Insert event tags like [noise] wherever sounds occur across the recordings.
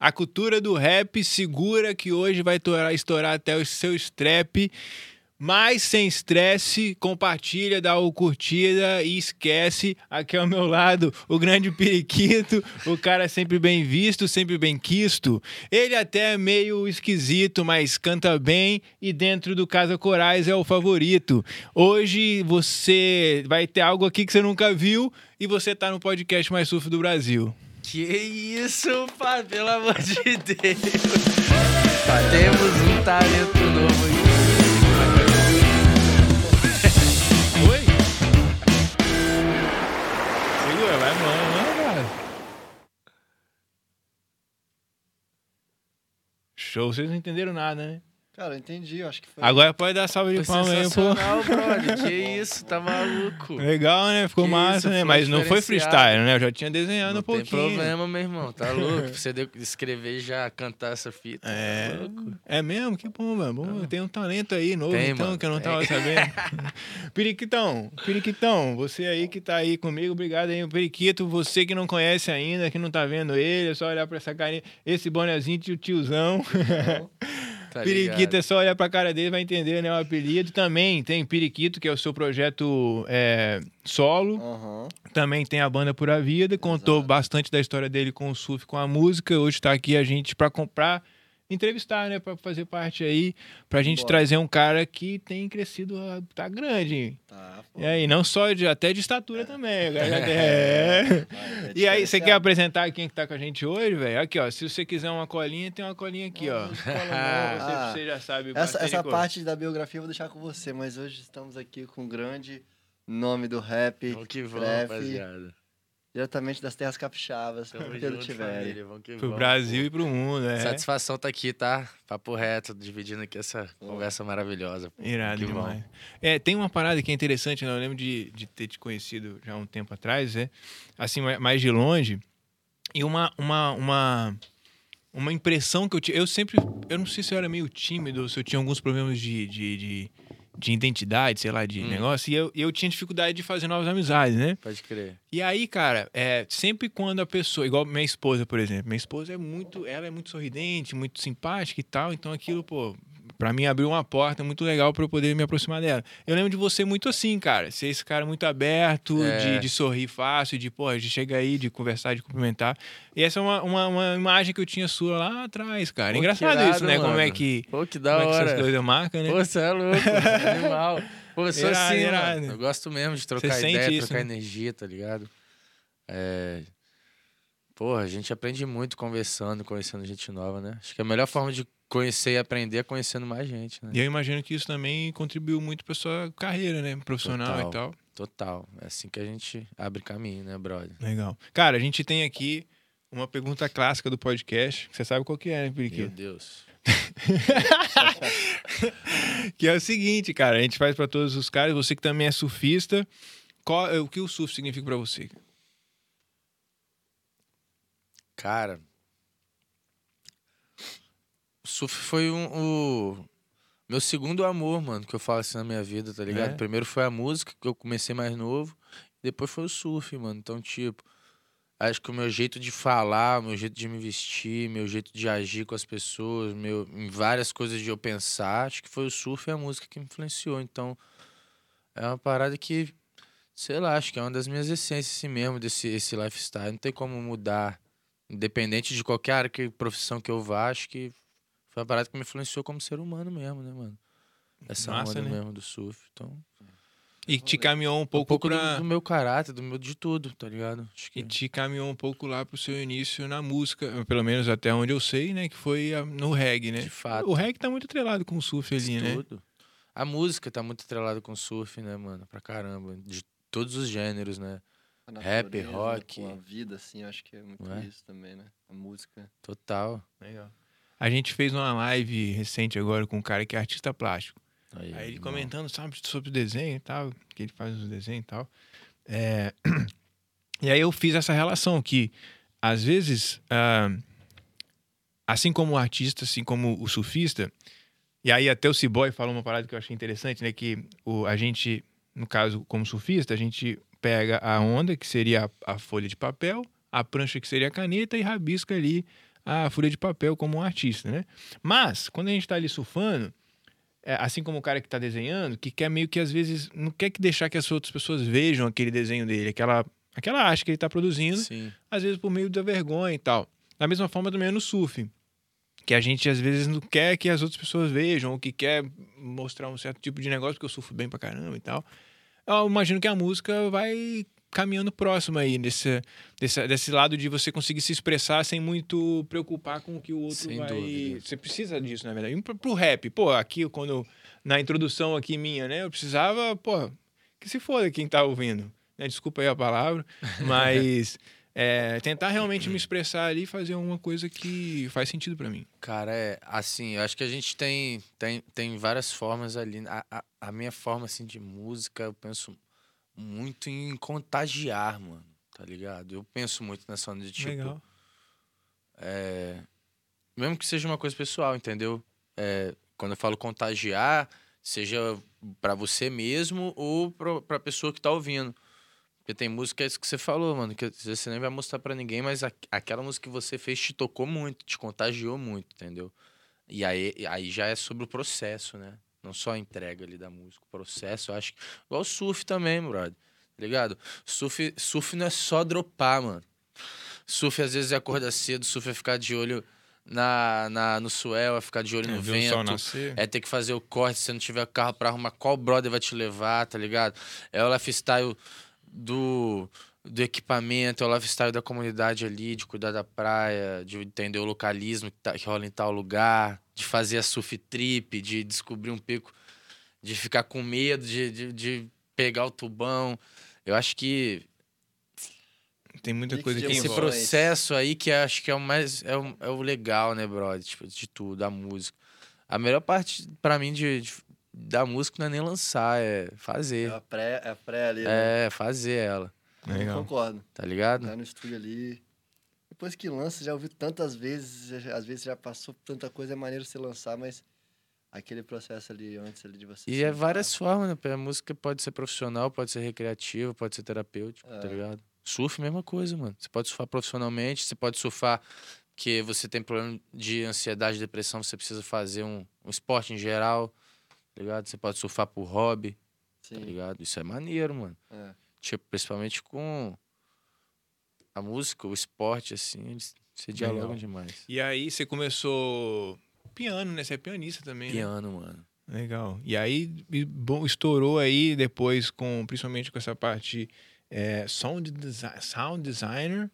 A cultura do rap segura que hoje vai estourar, até o seu strap. Mas sem estresse, compartilha, dá o curtida e esquece. Aqui ao meu lado, o grande periquito, o cara sempre bem visto, sempre bem quisto. Ele até é meio esquisito, mas canta bem e dentro do Casa Corais é o favorito. Hoje você vai ter algo aqui que você nunca viu e você tá no podcast mais surf do Brasil. Que isso, pá, pelo amor de Deus. Pá, temos um talento novo aqui. Oi? Segura, vai, mano, mano, cara. Show, vocês não entenderam nada, né? Cara, eu entendi, eu acho que foi. Agora pode dar salva de palmas aí, pô. brother. [laughs] Que isso, tá maluco. Legal, né? Ficou Que massa, isso, né? Mas não foi freestyle, né? Eu já tinha desenhando Não um tem pouquinho. problema, meu irmão. Tá louco? Você de- escrever e já cantar essa fita. É, Tá louco. é mesmo? Que bom, mano. Bom, Tem um talento aí novo, Tem, então, mano, que eu não tem. tava sabendo. [laughs] Periquitão, Periquitão, você aí que tá aí comigo, obrigado aí, o Periquito. Você que não conhece ainda, que não tá vendo ele, é só olhar pra essa carinha, esse bonezinho de tiozão. [laughs] Tá Periquito ligado? é só olhar pra cara dele, vai entender, né? O apelido. Também tem Periquito, que é o seu projeto é, solo. Aham. Também tem a banda Pura Vida. Contou Exato. bastante da história dele com o surf, com a música. Hoje tá aqui a gente pra comprar, entrevistar, né? Pra fazer parte aí. Pra gente Bora. trazer um cara que tem crescido, ah, tá grande. hein? Tá, pô. E aí, não só de, até de estatura também. o já tem- é. É E aí, você quer apresentar quem que tá com a gente hoje, velho? Aqui, ó. Se você quiser uma colinha, tem uma colinha aqui, ó. Não, não. [laughs] Você, Ah, você já sabe essa, bastante essa parte da biografia eu vou deixar com você, mas hoje estamos aqui com o grande nome do rap, Vamos que Breve. rapaziada. Diretamente das terras capixabas, Tamo. Vamos que Pro vamos, Brasil pô. e pro mundo, é. Satisfação tá aqui, tá? Papo reto, dividindo aqui essa conversa maravilhosa. pô. Irado Que bom. demais. É, tem uma parada que é interessante, né? Eu lembro de, de ter te conhecido já há um tempo atrás, é assim, ma- mais de longe. E uma, uma, uma, uma impressão que eu tinha. Eu sempre. Eu não sei se eu era meio tímido, se eu tinha alguns problemas de, de, de, de identidade, sei lá, de Hum. negócio. E eu, eu tinha dificuldade de fazer novas amizades, né? Pode crer. E aí, cara, é, sempre quando a pessoa, igual minha esposa, por exemplo, minha esposa é muito, ela é muito sorridente, muito simpática e tal, então aquilo, pô, pra mim abriu uma porta muito legal pra eu poder me aproximar dela. Eu lembro de você muito assim, cara, ser esse cara muito aberto, É. de, de sorrir fácil, de, pô, de chegar aí, de conversar, de cumprimentar. E essa é uma, uma, uma imagem que eu tinha sua lá atrás, cara. Pô, Engraçado irado, isso, né? Como é mano. que, Pô, que da como é que essas hora. coisas marcam, né? Pô, você é louco, [laughs] animal. Pô, eu sou Irado, assim, irado. mano. Eu gosto mesmo de trocar Você ideia, isso, trocar né? energia, tá ligado? É... Porra, a gente aprende muito conversando, conhecendo gente nova, né? Acho que a melhor forma de conhecer e aprender conhecendo mais gente, né? E eu imagino que isso também contribuiu muito pra sua carreira, né? Profissional Total. e tal. Total. É assim que a gente abre caminho, né, brother? Legal. Cara, a gente tem aqui uma pergunta clássica do podcast. que Você sabe qual que é, né, Meu Periquito? Deus. [laughs] Que é o seguinte, cara. A gente faz pra todos os caras. Você que também é surfista. Qual, o que o surf significa pra você? Cara, surf foi um, o meu segundo amor, mano, que eu falo assim na minha vida, tá ligado? É? Primeiro foi a música, que eu comecei mais novo, depois foi o surf, mano. Então, tipo, acho que o meu jeito de falar, o meu jeito de me vestir, meu jeito de agir com as pessoas, meu, em várias coisas de eu pensar, acho que foi o surf e a música que me influenciou. Então, é uma parada que, sei lá, acho que é uma das minhas essências assim mesmo, desse esse lifestyle. Não tem como mudar independente de qualquer área, que, profissão que eu vá, acho que foi uma parada que me influenciou como ser humano mesmo, né, mano? Essa Massa, onda né? mesmo do surf. Então, E te caminhou um um pouco, pouco do, pra... do meu caráter, do meu de tudo, tá ligado? Acho que E te caminhou um pouco lá pro seu início na música, pelo menos até onde eu sei, né? Que foi a- no reggae, né? de fato, O reggae tá muito atrelado com o surf ali, né? tudo. A música tá muito atrelada com o surf, né, mano? Pra caramba. De todos os gêneros, né? Rap, natureza, rock. Com a vida, assim, acho que é muito é? isso também, né? A música. Total. Legal. A gente fez uma live recente agora com um cara que é artista plástico. Aí, Aí ele irmão. comentando, sabe, sobre o desenho e tal, que ele faz os desenhos e tal. É, [clears throat] E aí eu fiz essa relação que, às vezes, ah, assim como o artista, assim como o surfista, e aí até o Ciboy falou uma parada que eu achei interessante, né? Que o, a gente, no caso, como surfista, a gente pega a onda, que seria a, a folha de papel, a prancha, que seria a caneta, e rabisca ali a folha de papel como um artista, né? Mas, quando a gente tá ali surfando, é, assim como o cara que tá desenhando, que quer meio que às vezes não quer que deixar que as outras pessoas vejam aquele desenho dele, aquela, aquela arte que ele tá produzindo, Sim. às vezes por meio da vergonha e tal. Da mesma forma também é no surf. Que a gente às vezes não quer que as outras pessoas vejam, ou que quer mostrar um certo tipo de negócio, porque eu surfo bem pra caramba e tal. Eu imagino que a música vai caminhando próximo aí, desse, desse, desse lado de você conseguir se expressar sem muito preocupar com o que o outro Sem vai. dúvida. Você precisa disso, na verdade. E pro, pro rap, pô, aqui quando. Na introdução aqui minha, né? Eu precisava, pô, que se foda quem tá ouvindo. Né? Desculpa aí a palavra, [laughs] mas é, tentar realmente me expressar ali e fazer uma coisa que faz sentido pra mim. Cara, é assim, eu acho que a gente tem, tem, tem várias formas ali. A, a, a minha forma, assim, de música, eu penso muito em contagiar, mano, tá ligado? Eu penso muito nessa onda de, tipo, Legal. é, mesmo que seja uma coisa pessoal, entendeu? É, quando eu falo contagiar, seja pra você mesmo ou pra, pra pessoa que tá ouvindo. Porque tem música, é isso que você falou, mano, que você nem vai mostrar pra ninguém, mas a- aquela música que você fez te tocou muito, te contagiou muito, entendeu? E aí, aí já é sobre o processo, né? Não só a entrega ali da música, o processo, eu acho que. Igual o surf também, brother. Tá ligado? Surf, surf não é só dropar, mano. Surf às vezes é acordar cedo, surf é ficar de olho na, na, no suel, é ficar de olho no ver o sol vento. É ter que fazer o corte, se você não tiver carro pra arrumar, qual brother vai te levar, tá ligado? É o lifestyle do, do equipamento, é o lifestyle da comunidade ali, de cuidar da praia, de entender o localismo que, tá- que rola em tal lugar, de fazer a surf trip, de descobrir um pico, de ficar com medo, de, de, de pegar o tubão. Eu acho que Tem muita Mix coisa que esse envolve. processo aí que acho que é o mais é o, é o legal, né, brother? Tipo, de tudo, da música. A melhor parte pra mim de, de- da música não é nem lançar, é É fazer. a pré, é a pré ali. né? É, fazer ela, Eu concordo. tá ligado? Tá no estúdio ali. Depois que lança, já ouviu tantas vezes, às vezes já passou por tanta coisa, é maneiro você lançar, mas aquele processo ali antes ali de você. E é várias formas, né? A música pode ser profissional, pode ser recreativa, pode ser terapêutico, tá É. ligado? Surf, mesma coisa, mano. Você pode surfar profissionalmente, você pode surfar que você tem problema de ansiedade, depressão, você precisa fazer um, um esporte em geral, tá ligado? Você pode surfar por hobby, tá Sim. ligado? Isso é maneiro, mano. É. Tipo, principalmente com a música, o esporte, assim, eles se dialogam demais. E aí você começou piano, né? Você é pianista também, né? Piano, mano. Legal. E aí bom, estourou aí depois com principalmente com essa parte é, sound, desi- sound designer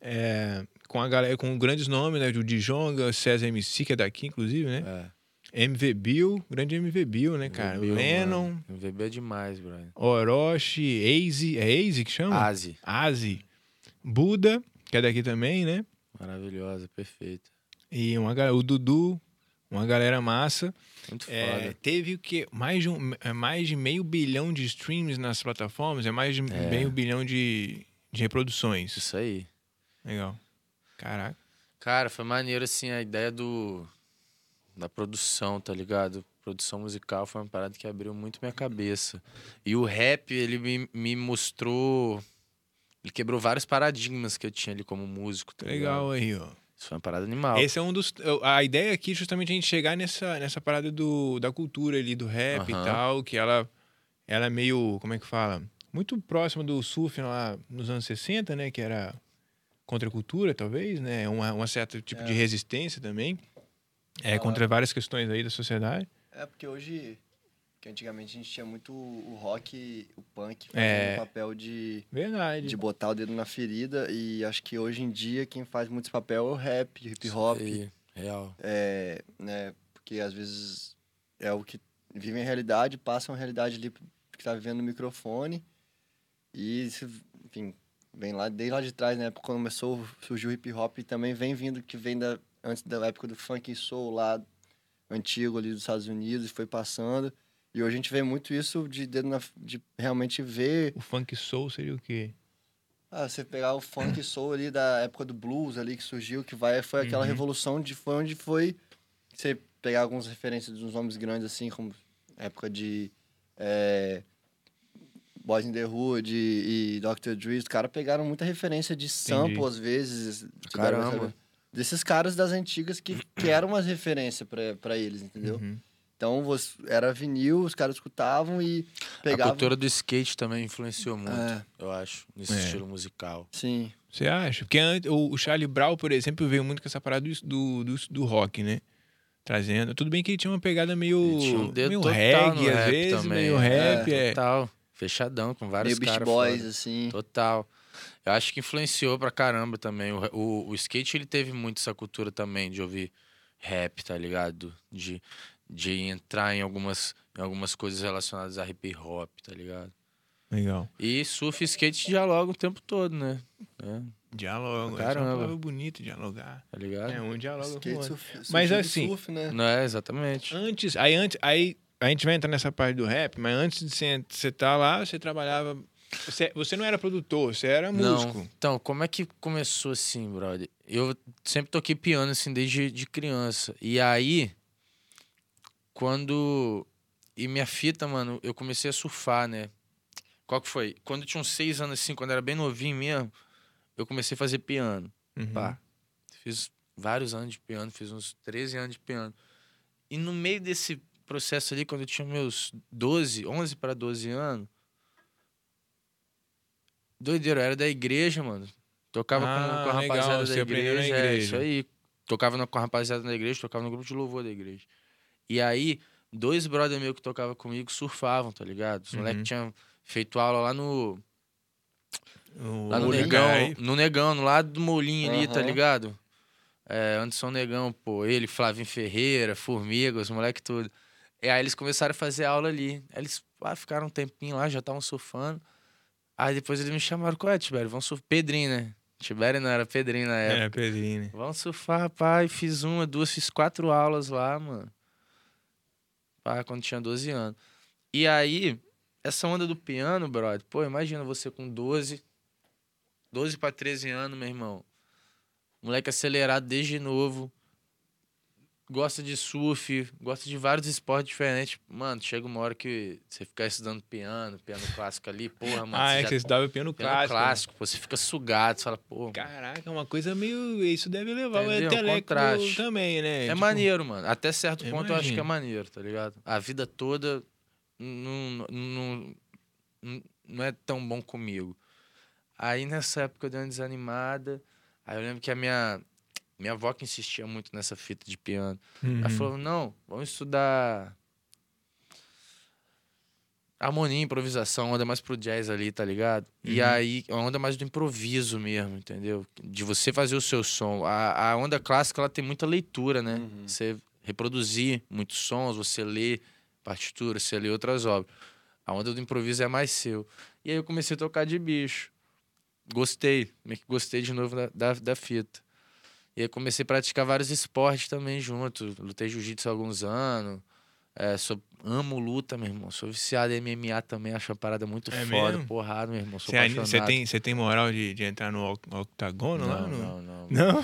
é, com a galera com grandes nomes, né? O Djonga, César MC que é daqui inclusive, né? É. MV Bill, grande MV Bill, né, cara? Lennon, mano. MVB é demais, brother. Orochi, Aze, é Aze que chama? Asi. Aze. Buda, que é daqui também, né? Maravilhosa, perfeita. E uma, o Dudu, uma galera massa. Muito É, foda. teve o que? Mais de, um, é mais de meio bilhão de streams nas plataformas, é mais de meio bilhão de, de reproduções. Isso aí. Legal. Caraca. Cara, foi maneiro, assim, a ideia do... Da produção, tá ligado? Produção musical foi uma parada que abriu muito minha cabeça. E o rap, ele me, me mostrou... Ele quebrou vários paradigmas que eu tinha ali como músico, tá? Legal aí, ó. Isso foi uma parada animal. Esse é um dos. A ideia aqui é justamente a gente chegar nessa, nessa parada do, da cultura ali, do rap e Aham. tal, que ela, ela é meio. Como é que fala? Muito próxima do surf lá nos anos 60, né? Que era contra a cultura, talvez, né? Uma certa tipo de resistência também. É, Ah. contra várias questões aí da sociedade. É, porque hoje, que antigamente a gente tinha muito o rock, o punk, fazendo É. o papel de, Verdade. de botar o dedo na ferida, e acho que hoje em dia quem faz muito esse papel é o rap, hip hop, Isso aí, Real. é, né, porque às vezes é o que vivem a realidade, passam a realidade ali que tá vivendo no microfone, e, enfim, vem lá, desde lá de trás, né, quando começou, surgiu o hip hop, e também vem vindo, que vem da, antes da época do funk soul lá, antigo ali dos Estados Unidos, e foi passando, e hoje a gente vê muito isso de, na, de realmente ver O funk soul seria o quê? ah, você pegar o funk soul ali da época do blues ali que surgiu, que vai, foi aquela Uhum. revolução de foi onde foi você pegar algumas referências dos nomes grandes assim, como época de é, Boys in the Hood e, e Dr. Dre, os caras pegaram muita referência de sample Entendi. às vezes. Caramba. Desses caras das antigas que, que [clears throat] eram umas referências pra, pra eles, entendeu? Uhum. Então você, era vinil, os caras escutavam e pegavam. A cultura do skate também influenciou muito, É. eu acho, nesse É. estilo musical. Sim. Você acha? Porque antes, o Charlie Brown, por exemplo, veio muito com essa parada do, do, do, rock, né? Trazendo. Tudo bem que ele tinha uma pegada meio, Ele tinha um dedo meio reggae, às rap vezes, também, meio é, rap. É, Total, fechadão, com vários Meio Beast caras Boys, foda. assim. Total. Eu acho que influenciou pra caramba também. O, o, o skate, ele teve muito essa cultura também de ouvir rap, tá ligado? De, de entrar em algumas, em algumas coisas relacionadas a hip hop, tá ligado? Legal. E surf e skate dialogam o tempo todo, né? É, Diálogo. Caramba. É uma palavra bonita, dialogar. tá ligado? É, um diálogo com o Skate, outro. surf, Mas assim- surf, né? Não é, exatamente. Antes, aí antes, aí a gente vai entrar nessa parte do rap, mas antes de você você tá lá, você trabalhava. Você, você não era produtor, você era músico. Não. Então, como é que começou assim, brother? Eu sempre toquei piano, assim, desde de criança. E aí, quando... E minha fita, mano, eu comecei a surfar, né? Qual que foi? Quando eu tinha uns seis anos, assim, quando eu era bem novinho mesmo, eu comecei a fazer piano. Uhum. Pá. Fiz vários anos de piano, fiz uns 13 anos de piano. E no meio desse processo ali, quando eu tinha meus 12, 11 para 12 anos, doideira, eu era da igreja, mano. Tocava com- Ah, com, a legal, rapaziada da na igreja, é igreja. isso aí. Tocava na- com a rapaziada da igreja, tocava no grupo de louvor da igreja. E aí, dois brother meus que tocavam comigo surfavam, tá ligado? Os Uhum. moleques tinham feito aula lá no, O Lá no. Negão, aí. no Negão, no lado do Molinho ali, tá ligado? É, Anderson Negão, pô, ele, Flavinho Ferreira, Formiga, os moleque tudo. E aí eles começaram a fazer aula ali. Aí eles ah, ficaram um tempinho lá, já estavam surfando. Aí depois eles me chamaram, qual é, Tibério? Vamos surfar. Pedrinho, né? Tibério não, era Pedrinho na época. É, Pedrinho. né? Vamos surfar, rapaz. Fiz uma, duas, fiz quatro aulas lá, mano. Pá, quando tinha 12 anos. E aí, essa onda do piano, brother, pô, imagina você com 12, 12 pra 13 anos, meu irmão. Moleque acelerado desde novo. Gosta de surf, gosta de vários esportes diferentes. Mano, chega uma hora que você ficar estudando piano, piano clássico ali, porra, mano. Ah, é que você estudava piano piano clássico. né? pô, você fica sugado, você fala, pô, Caraca, é uma coisa meio. Isso deve levar Entendeu? o intelecto Contraste. também, né? É Tipo, maneiro, mano. Até certo ponto eu acho que é maneiro, tá ligado? A vida toda não, não, não, não é tão bom comigo. Aí nessa época eu dei uma desanimada. Aí eu lembro que a minha, minha avó que insistia muito nessa fita de piano. Uhum. Ela falou, não, vamos estudar harmonia, improvisação, onda mais pro jazz ali, tá ligado? E Uhum. aí, a onda mais do improviso mesmo, entendeu? De você fazer o seu som. A, a onda clássica, ela tem muita leitura, né? Uhum. Você reproduzir muitos sons, você lê partituras, você lê outras obras. A onda do improviso é mais seu. E aí eu comecei a tocar de bicho. Gostei, meio que gostei de novo da, da, da fita. E aí comecei a praticar vários esportes também junto. Lutei jiu-jitsu há alguns anos. É, sou, amo luta, meu irmão. Sou viciado em MMA também, acho uma parada muito É foda. mesmo? Porrada, meu irmão. Você, você tem, você tem moral de, de entrar no oc- octagono lá? Não, no- não, não. Não?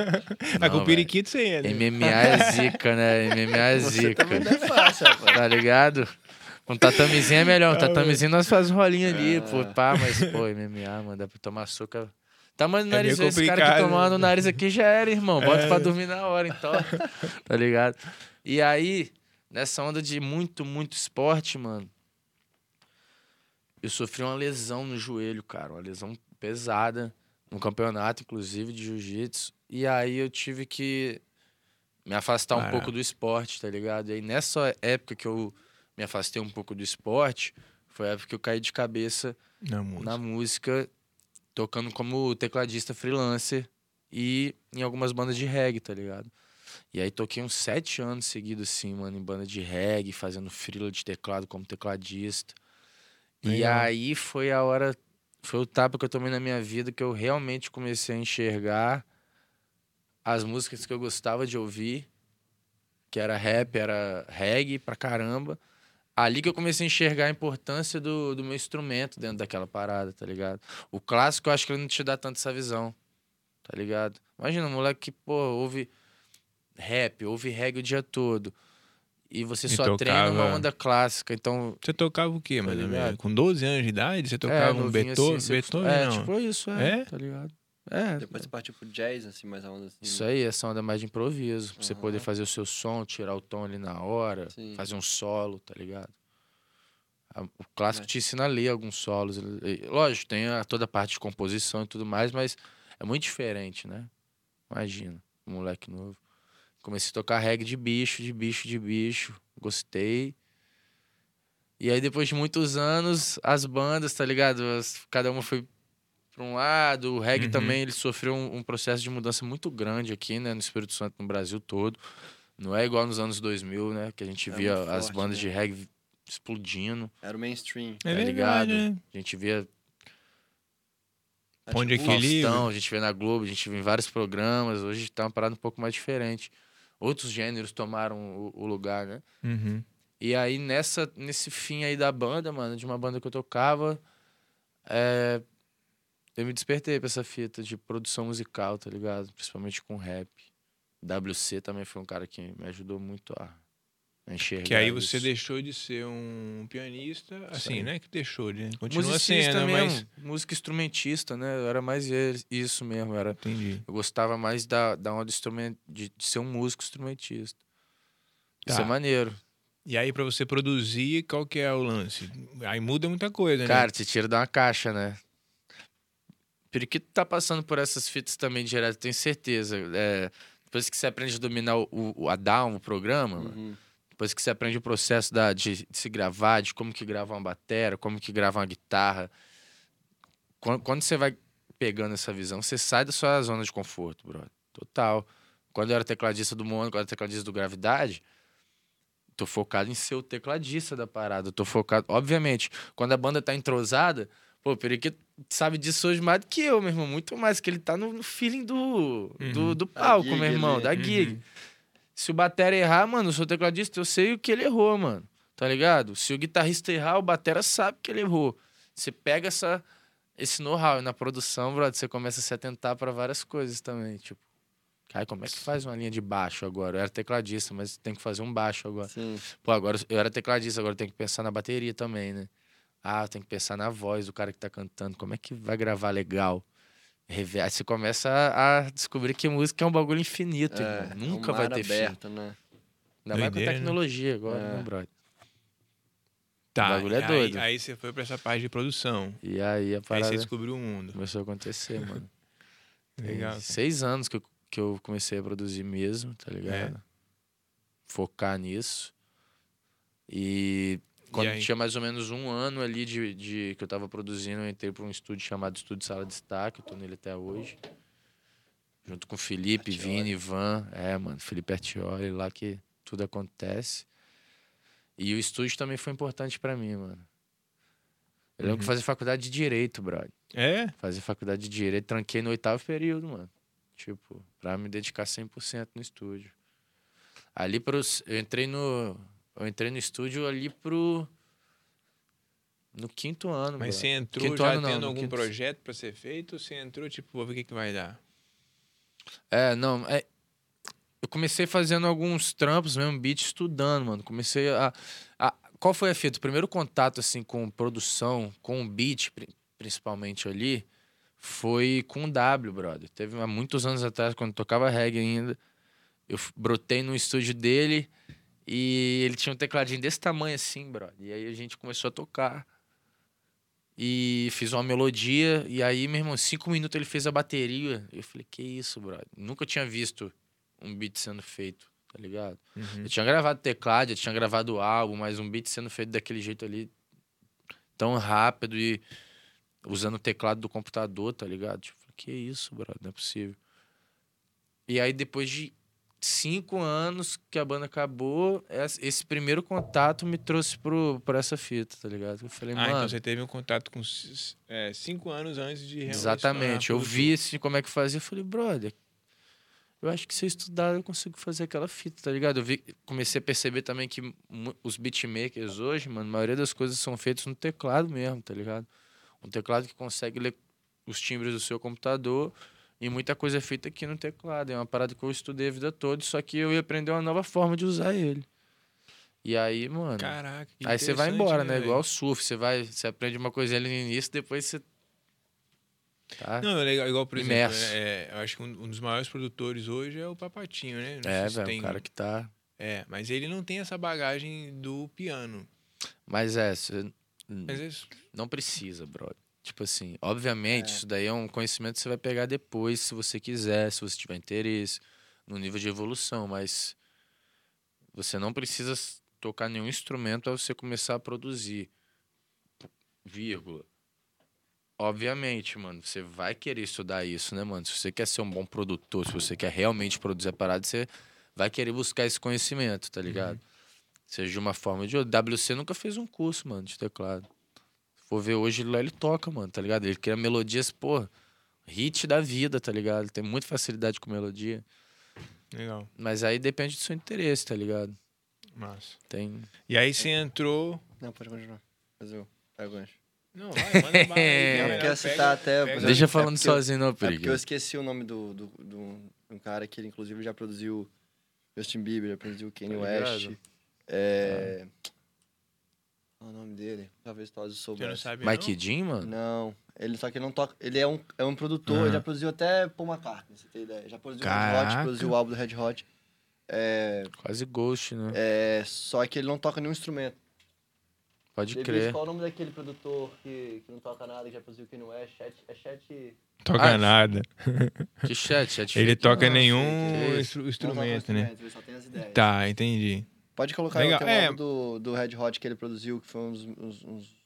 [laughs] Mas com o periquito você entra. MMA é zica, né? MMA é [laughs] Você zica. também não é fácil, rapaz. Tá ligado? Um tatamezinho é melhor. Um Tá, tatamezinho nós faz rolinho ali, É. pô, pá, mas, pô, MMA, mano, dá pra tomar açúcar. Tamanho do É nariz, esse cara que tomar no nariz aqui já era, irmão. Bota É. pra dormir na hora, então. [laughs] tá ligado? E aí, nessa onda de muito, muito esporte, mano, eu sofri uma lesão no joelho, cara. Uma lesão pesada, no campeonato, inclusive, de jiu-jitsu. E aí eu tive que me afastar um Parar. pouco do esporte, tá ligado? E aí nessa época que eu me afastei um pouco do esporte, foi a época que eu caí de cabeça Na música. na música, tocando como tecladista freelancer e em algumas bandas de reggae, tá ligado? E aí toquei uns sete anos seguidos, assim, mano, em banda de reggae, fazendo freela de teclado como tecladista. E aí foi a hora, foi o tapa que eu tomei na minha vida que eu realmente comecei a enxergar as músicas que eu gostava de ouvir, que era rap, era reggae pra caramba. Ali que eu comecei a enxergar a importância do, do meu instrumento dentro daquela parada, tá ligado? O clássico, eu acho que ele não te dá tanto essa visão, tá ligado? Imagina um moleque que, pô, ouve rap, ouve reggae o dia todo. E você E só treina uma tocava- onda clássica, então Você tocava o quê, Tá mais ou ligado? menos? Com 12 anos de idade, você tocava um novinho Beethoven? assim, Beethoven É, não. tipo isso, é, É? tá ligado? É, Depois você partiu pro jazz, assim, mais a onda assim. isso aí, essa onda mais de improviso. Pra você Aham. poder fazer o seu som, tirar o tom ali na hora, Sim. fazer um solo, tá ligado? O clássico É. te ensina a ler alguns solos. Lógico, tem a- toda a parte de composição e tudo mais, mas é muito diferente, né? Imagina, um moleque novo. Comecei a tocar reggae de bicho, de bicho, de bicho. Gostei. E aí, depois de muitos anos, as bandas, tá ligado? As- cada uma foi pra um lado. O reggae Uhum. também, ele sofreu um, um processo de mudança muito grande aqui, né? No Espírito Santo, no Brasil todo. Não é igual nos anos 2000, né? Que a gente É via muito as forte, bandas né? de reggae explodindo. Era o mainstream. É Tá verdade, ligado? né? A gente via Pão de equilíbrio. Faustão, a gente vê na Globo, a gente vê em vários programas. Hoje tá uma parada um pouco mais diferente. Outros gêneros tomaram o, o lugar, né? Uhum. E aí, nessa, nesse fim aí da banda, mano, de uma banda que eu tocava, é, eu me despertei pra essa fita de produção musical, tá ligado? Principalmente com rap. WC também foi um cara que me ajudou muito a, enxergar. Que aí você isso. deixou de ser um pianista, assim, né? Que deixou de. Continua Musicista sendo, mesmo, mas. música instrumentista, né? Eu era mais isso mesmo, era Entendi. Eu gostava mais da, da onda instrument, de, de ser um músico instrumentista. Isso Tá. é maneiro. E aí, pra você produzir, qual que é o lance? Aí muda muita coisa, Cara, né? te tira de uma caixa, né? Periquito tá passando por essas fitas também direto, tenho certeza. É, depois que você aprende a dominar o, o, a down, o programa, Uhum. depois que você aprende o processo da, de, de se gravar, de como que grava uma bateria, como que grava uma guitarra. Quando, quando você vai pegando essa visão, você sai da sua zona de conforto, brother. Total. Quando eu era tecladista do Mono, quando eu era tecladista do Gravidade, tô focado em ser o tecladista da parada. Tô focado. Obviamente, quando a banda tá entrosada, pô, o Periquito sabe disso hoje mais do que eu, meu irmão. Muito mais, que ele tá no, no feeling do, do, Uhum. do Da palco, gig meu irmão, da gig. Uhum. Se o batera errar, mano, eu sou tecladista, eu sei o que ele errou, mano. Tá ligado? Se o guitarrista errar, o batera sabe que ele errou. Você pega essa, esse know-how na produção, brother, você começa a se atentar pra várias coisas também. Tipo, cara, como é que faz uma linha de baixo agora? Eu era tecladista, mas tem que fazer um baixo agora. Sim. Pô, agora eu era tecladista, agora tem que pensar na bateria também, né? Ah, tem que pensar na voz do cara que tá cantando. Como é que vai gravar legal? Rever- Aí você começa a, a descobrir que música é um bagulho infinito, É, irmão. é Nunca um vai ter fim. aberto, né? Ainda mais com né? tecnologia agora, É. né, brother? Tá, o bagulho é aí- doido. Aí, você foi pra essa parte de produção. E aí a Aí parada você descobriu o mundo. começou a acontecer, mano. [laughs] Legal. seis anos que eu, que eu comecei a produzir mesmo, tá ligado? Focar nisso. E quando tinha mais ou menos um ano ali de, de que eu tava produzindo, eu entrei pra um estúdio chamado Estúdio Sala de Destaque, eu tô nele até hoje. Junto com Felipe, Artioli. Vini, Ivan. É, mano, Felipe Artioli, lá que tudo acontece. E o estúdio também foi importante pra mim, mano. Eu lembro que Uhum. fazia faculdade de Direito, brother. É? Fazer faculdade de Direito, tranquei no oitavo período, mano. Tipo, pra me dedicar 100% no estúdio. Ali pros... Eu entrei no... Eu entrei no estúdio ali pro... No quinto ano, Mas brother. você entrou Quinto já ano não, tendo no algum quinto- projeto pra ser feito ou você entrou, tipo, vou ver o que, que vai dar? É, não, é... Eu comecei fazendo alguns trampos mesmo, beat, estudando, mano. Comecei a... a... Qual foi a fita? O primeiro contato, assim, com produção, com o beat, pri- principalmente ali, foi com o W, brother. Teve há muitos anos atrás, quando tocava reggae ainda. Eu brotei no estúdio dele e ele tinha um tecladinho desse tamanho assim, brother. E aí a gente começou a tocar. E fiz uma melodia. E aí, meu irmão, cinco minutos ele fez a bateria. Eu falei, que isso, brother? Nunca tinha visto um beat sendo feito, tá ligado? Uhum. Eu tinha gravado teclado, eu tinha gravado álbum, mas um beat sendo feito daquele jeito ali, tão rápido e usando o teclado do computador, tá ligado? Tipo, que isso, brother, não é possível. E aí, depois de cinco anos que a banda acabou, es- esse primeiro contato me trouxe pro, pra essa fita, tá ligado? Eu falei, Ah, mano. então você teve um contato com é, cinco anos antes de realmente Exatamente. Eu vi assim, como é que fazia. Eu falei, brother, eu acho que se eu estudar eu consigo fazer aquela fita, tá ligado? Eu vi, comecei a perceber também que os beatmakers hoje, mano, a maioria das coisas são feitas no teclado mesmo, tá ligado? Um teclado que consegue ler os timbres do seu computador e muita coisa é feita aqui no teclado. É uma parada que eu estudei a vida toda, só que eu ia aprender uma nova forma de usar ele. E aí, mano. Caraca. Aí você vai embora, né? velho? Igual o surf. Você vai, você aprende uma coisa ali no início, depois você Tá? Não, é legal, igual, por exemplo, Imerso. é, eu acho que um, dos maiores produtores hoje é o Papatinho, né? Não é, velho, tem- o cara que tá. É, mas ele não tem essa bagagem do piano. Mas é, você Mas isso, não precisa, brother. Tipo assim, obviamente, É. isso daí é um conhecimento que você vai pegar depois, se você quiser, se você tiver interesse, no nível de evolução, mas você não precisa tocar nenhum instrumento ao você começar a produzir. Vírgula. Obviamente, mano, você vai querer estudar isso, né, mano? Se você quer ser um bom produtor, se você quer realmente produzir a parada, você vai querer buscar esse conhecimento, tá ligado? Seja de uma forma ou de outra. WC nunca fez um curso, mano, de teclado. For ver hoje, lá ele toca, mano, tá ligado? Ele cria melodias, porra, hit da vida, tá ligado? Ele tem muita facilidade com melodia. legal, Mas aí depende do seu interesse, tá ligado? massa. Tem. E aí você entrou... Não, pode continuar. Mas eu pego. Não, vai, manda bala aí, [laughs] É. que Não, melhor, porque ia pega- citar até. pega- Deixa é falando eu- sozinho, não, É porque eu perigo. esqueci o nome do, do, do, de um cara que ele, inclusive, já produziu Justin Bieber, já produziu Kanye Tá West. É... Qual é o nome dele? Talvez todos Você não soubessem. sabe Mike Jean, mano? Não, ele só que ele não toca. Ele é um, é um produtor, Aham. ele já produziu até Paul McCartney, você tem ideia. Já produziu Red Caraca. Hot, produziu o álbum do Red Hot. É, Quase Ghost, né? é, só que ele não toca nenhum instrumento. Pode crer. Qual é o nome daquele produtor que, que não toca nada, que já produziu Kanye West? Chat, é Chat... Toca Ah, nada. Que chat, chat Ele fake, toca não. nenhum que instru- Não toca instrumento, né? Ele só tem as ideias. Tá, entendi. Pode colocar Legal, Legal. é. do, do Red Hot que ele produziu, que foi um dos, uns- uns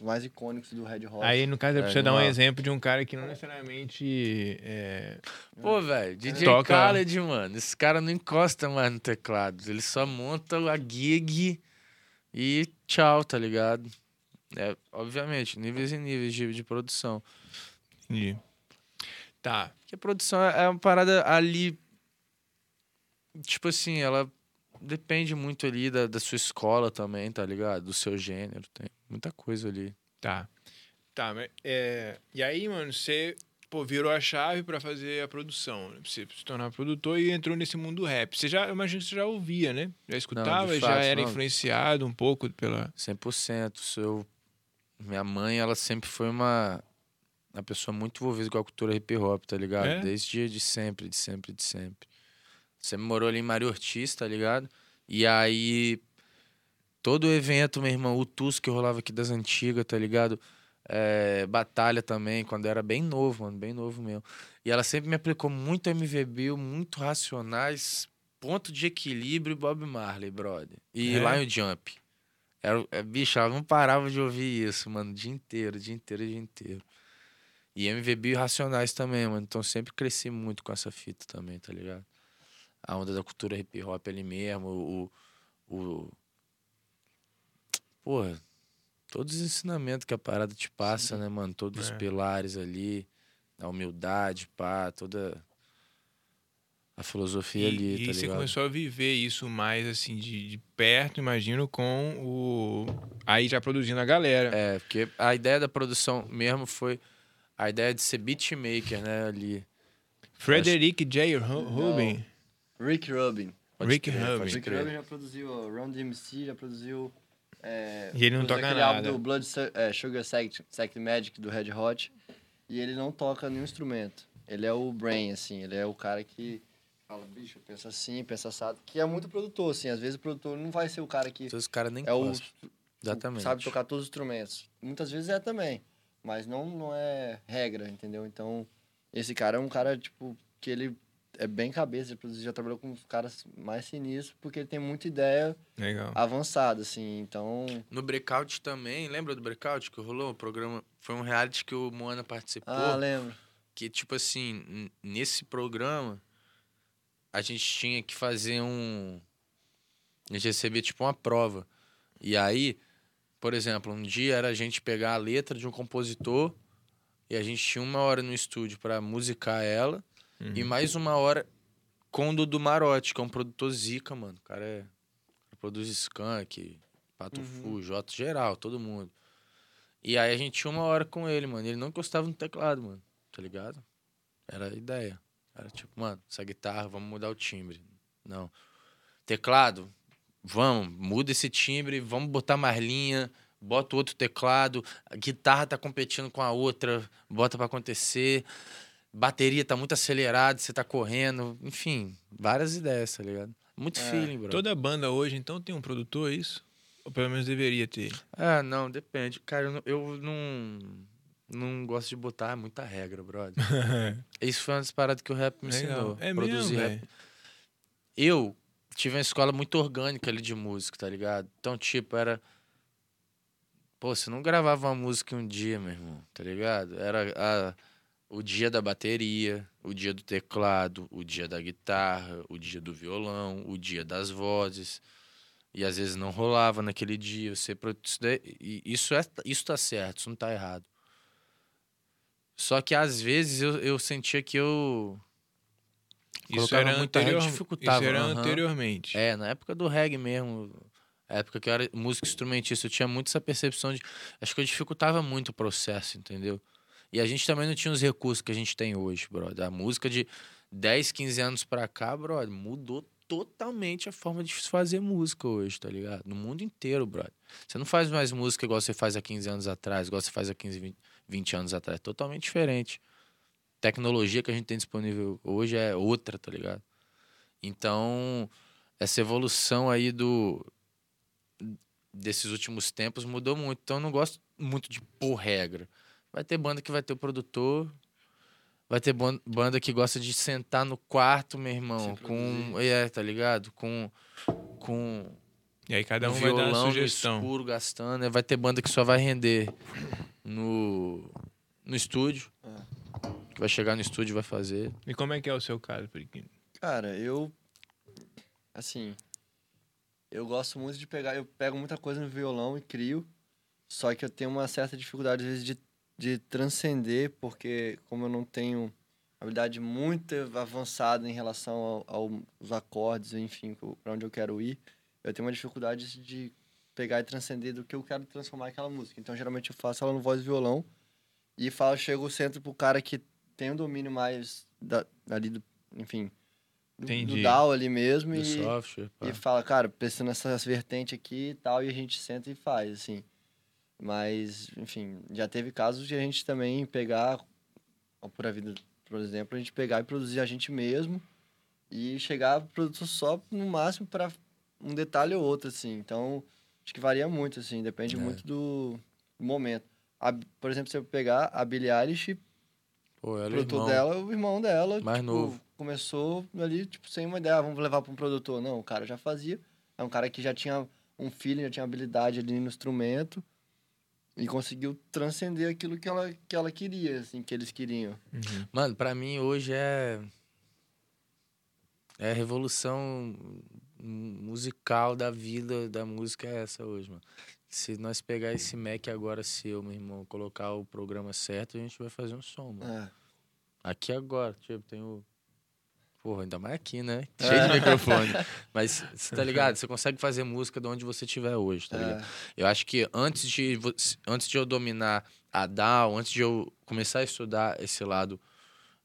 mais icônicos do Red Hot. Aí, no caso, é pra É, você dar um exemplo de um cara que não necessariamente... É... Pô, velho, DJ Toca- Khaled, mano. Esse cara não encosta mais no teclado. Ele só monta a gig e tchau, tá ligado? É, obviamente, níveis e níveis de, de produção. Entendi. Tá. Porque a produção é uma parada ali. Tipo assim, ela depende muito ali da, da sua escola também, tá ligado? Do seu gênero. Tem muita coisa ali. Tá. Tá, mas, é... E aí, mano, você pô, virou a chave pra fazer a produção. né? Você se tornar produtor e entrou nesse mundo do rap. Você já, eu imagino que você já ouvia, né? Já escutava, já fato, era não. influenciado um pouco pela... 100%. Seu... Minha mãe, ela sempre foi uma, uma pessoa muito envolvida com a cultura hip hop, tá ligado? É? Desde de sempre, de sempre, de sempre. Sempre morou ali em Maria Ortiz, tá ligado? E aí, todo evento, meu irmão, o TUS que rolava aqui das antigas, tá ligado? É, batalha também, quando eu era bem novo, mano, bem novo mesmo. E ela sempre me aplicou muito MVB, muito Racionais, Ponto de Equilíbrio e Bob Marley, brother. E É? Lion Jump. Era, é, bicho, ela não parava de ouvir isso, mano, o dia inteiro, o dia inteiro, o dia inteiro. E MVB e Racionais também, mano. Então sempre cresci muito com essa fita também, tá ligado? A onda da cultura hip hop ali mesmo, o. o porra, todos os ensinamentos que a parada te passa, né, mano? Todos os É. pilares ali, a humildade, pá, toda a filosofia E, ali, e tá você ligado? começou a viver isso mais, assim, de, de perto, imagino, com o... Aí já produzindo a galera. É, porque a ideia da produção mesmo foi a ideia de ser beatmaker, né, ali. Frederick J. Rubin. Rick Rubin. Pode Rick crer, Rubin. Rick. Rubin já produziu ó, Run DMC, já produziu. É, E ele não toca aquele nada. álbum do Blood é, Sugar Sect, Sect Magic do Red Hot. E ele não toca nenhum instrumento. Ele é o brain, assim, ele é o cara que fala, bicho, pensa assim, pensa assado. Que é muito produtor, assim. Às vezes o produtor não vai ser o cara que Então os caras nem é o. Exatamente. sabe tocar todos os instrumentos. Muitas vezes é também, mas não, não é regra, entendeu? Então, esse cara é um cara, tipo, que ele é bem cabeça, ele já trabalhou com os caras mais sinistros, porque ele tem muita ideia Legal. avançada, assim, então... No Breakout também, lembra do Breakout que rolou? O programa foi um reality que o Moana participou. Ah, lembro. que, tipo assim, nesse programa, a gente tinha que fazer um. A gente recebia, tipo, uma prova. E aí, por exemplo, um dia era a gente pegar a letra de um compositor e a gente tinha uma hora no estúdio para musicar ela Uhum. e mais uma hora com o Dudu Marotti, que é um produtor zica, mano. O cara é. Produz Skank, Pato Uhum. Fu, Jota, geral, todo mundo. E aí a gente tinha uma hora com ele, mano. Ele não encostava no teclado, mano. Tá ligado? Era a ideia. Era tipo, mano, essa guitarra, vamos mudar o timbre. Não. Teclado, vamos, muda esse timbre, vamos botar mais linha, bota outro teclado, a guitarra tá competindo com a outra, bota para acontecer. Bateria tá muito acelerada, você tá correndo, enfim, várias ideias, tá ligado? Muito É, feeling, bro. Toda banda hoje, então, tem um produtor, é isso? Ou pelo menos deveria ter. Ah, não, depende. Cara, eu não, eu não, não gosto de botar muita regra, brother. [laughs] Isso foi uma das paradas que o rap me Legal. ensinou. É produzir mesmo, rap. Eu tive uma escola muito orgânica ali de música, tá ligado? Então, tipo, era. Pô, você não gravava uma música em um dia, meu irmão, tá ligado? Era a- o dia da bateria, o dia do teclado, o dia da guitarra, o dia do violão, o dia das vozes. E às vezes não rolava naquele dia. Você isso, é, isso tá certo, isso não tá errado. Só que às vezes eu, eu sentia que eu. Isso era, anterior... Isso era aham. anteriormente. É, na época do reggae mesmo. Época que eu era músico instrumentista, eu tinha muito essa percepção de. Acho que eu dificultava muito o processo, entendeu? E a gente também não tinha os recursos que a gente tem hoje, brother. A música de 10, 15 anos pra cá, brother, mudou totalmente a forma de fazer música hoje, tá ligado? No mundo inteiro, brother. Você não faz mais música igual você faz há 15 anos atrás, igual você faz há 15, 20, 20 anos atrás. Totalmente diferente. Tecnologia que a gente tem disponível hoje é outra, tá ligado? Então, essa evolução aí do desses últimos tempos mudou muito. Então eu não gosto muito de pôr regra. Vai ter banda que vai ter o produtor, vai ter ban- banda que gosta de sentar no quarto, meu irmão, com é, tá ligado? Com com E aí cada um vai dar uma sugestão. escuro gastando, né? vai ter banda que só vai render no no estúdio. É. Que vai chegar no estúdio e vai fazer. E como é que é o seu caso, Periquinho? Cara, eu. Assim. Eu gosto muito de pegar. Eu pego muita coisa no violão e crio. Só que eu tenho uma certa dificuldade, às vezes, de, de transcender, porque como eu não tenho habilidade muito avançada em relação ao- ao- aos acordes, enfim, para onde eu quero ir, eu tenho uma dificuldade de pegar e transcender do que eu quero transformar aquela música. Então, geralmente, eu faço ela no voz e violão e falo, chego sempre pro cara que tem um domínio mais da, ali do, enfim, do, do. DAW ali mesmo Do e, software. pá. e fala, cara, pensando nessas vertentes aqui e tal, e a gente senta e faz, assim. Mas, enfim, já teve casos de a gente também pegar, a vida, por exemplo, a gente pegar e produzir a gente mesmo e chegar pro produto só no máximo para um detalhe ou outro, assim. Então, acho que varia muito, assim, depende É. muito do momento. A- por exemplo, se eu pegar a Billie Eilish, Pô, o ela é produtor dela, o irmão dela, Mais tipo, novo. começou ali, tipo, sem uma ideia, ah, vamos levar para um produtor. Não, o cara já fazia. É um cara que já tinha um feeling, já tinha habilidade ali no instrumento e conseguiu transcender aquilo que ela, que ela queria, assim, que eles queriam. Uhum. Mano, pra mim hoje é. É a revolução musical da vida da música é essa hoje, mano. Se nós pegar esse Mac agora seu, meu irmão, colocar o programa certo, a gente vai fazer um som, mano. É. Aqui agora, tipo, tem o. Porra, ainda mais aqui, né? É. Cheio de microfone. [laughs] Mas, você tá ligado? Você consegue fazer música de onde você estiver hoje, tá ligado? É, Eu acho que antes de, antes de eu dominar a DAW, antes de eu começar a estudar esse lado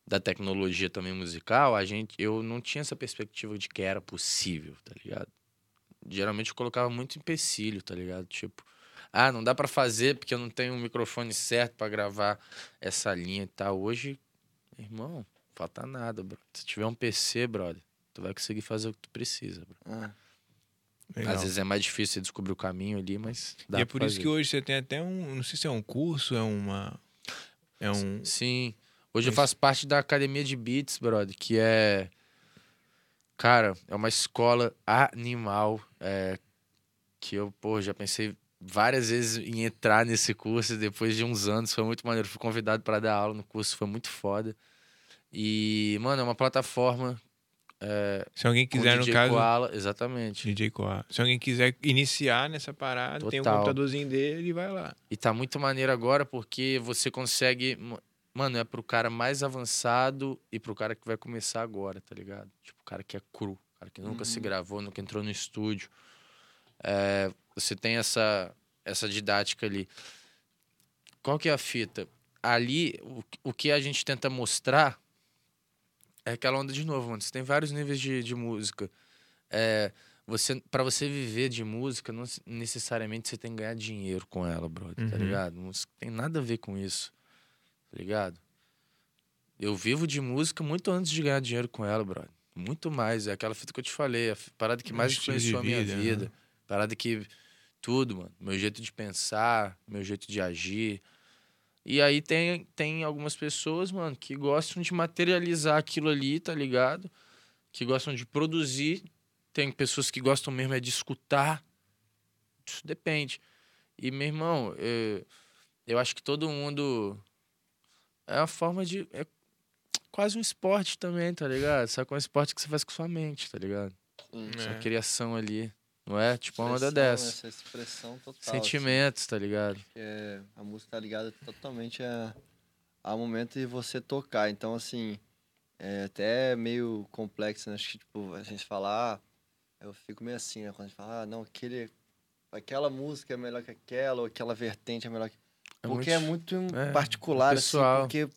da tecnologia também musical, a gente, eu não tinha essa perspectiva de que era possível, tá ligado? Geralmente eu colocava muito empecilho, tá ligado? Tipo, ah, não dá pra fazer porque eu não tenho um microfone certo pra gravar essa linha e tal. Hoje, irmão, falta nada, bro. Se tiver um PC, brother, tu vai conseguir fazer o que tu precisa, bro. é. Legal. Às vezes é mais difícil você descobrir o caminho ali, mas dá e é por isso fazer. que hoje você tem até um. Não sei se é um curso, é uma. É um. Sim. Hoje eu faço parte da academia de beats, brother, que é. Cara, é uma escola animal. é, que eu, pô, já pensei várias vezes em entrar nesse curso depois de uns anos. Foi muito maneiro. Fui convidado para dar aula no curso, foi muito foda. E, mano, é uma plataforma. Se alguém quiser, no caso. Koala, exatamente. DJ Coa. Se alguém quiser iniciar nessa parada, tem um Total. computadorzinho dele e vai lá. E tá muito maneiro agora porque você consegue. Mano, é pro cara mais avançado e pro cara que vai começar agora, tá ligado? Tipo, o cara que é cru, o cara que nunca se Uhum. gravou, nunca entrou no estúdio. É, você tem essa, essa didática ali. Qual que é a fita? Ali, o, o que a gente tenta mostrar é aquela onda de novo, mano. Você tem vários níveis de, de música. É, Você, para você viver de música, não necessariamente você tem que ganhar dinheiro com ela, brother, tá Uhum. ligado? Não s- tem nada a ver com isso, tá ligado? Eu vivo de música muito antes de ganhar dinheiro com ela, brother. Muito mais. É aquela fita que eu te falei, a parada que Um mais influenciou a minha vida, né? vida. Parada que. Tudo, mano. Meu jeito de pensar, meu jeito de agir. E aí tem, tem algumas pessoas, mano, que gostam de materializar aquilo ali, tá ligado? Que gostam de produzir. Tem pessoas que gostam mesmo é de escutar. Isso depende. E, meu irmão, eu, eu acho que todo mundo. É uma forma de. É quase um esporte também, tá ligado? Só que é um esporte que você faz com sua mente, tá ligado? Sim. É. Sua criação ali. Não é? Tipo uma onda dessa. Essa expressão total. assim, Sentimentos, tá ligado? é, a música tá ligada totalmente a, ao momento de você tocar. Então, assim, é até meio complexo, né? Acho que, tipo, a gente falar, eu fico meio assim, né? Quando a gente fala, ah, não, aquele, aquela música é melhor que aquela, ou aquela vertente é melhor que... É porque é muito é, particular, assim, pessoal. porque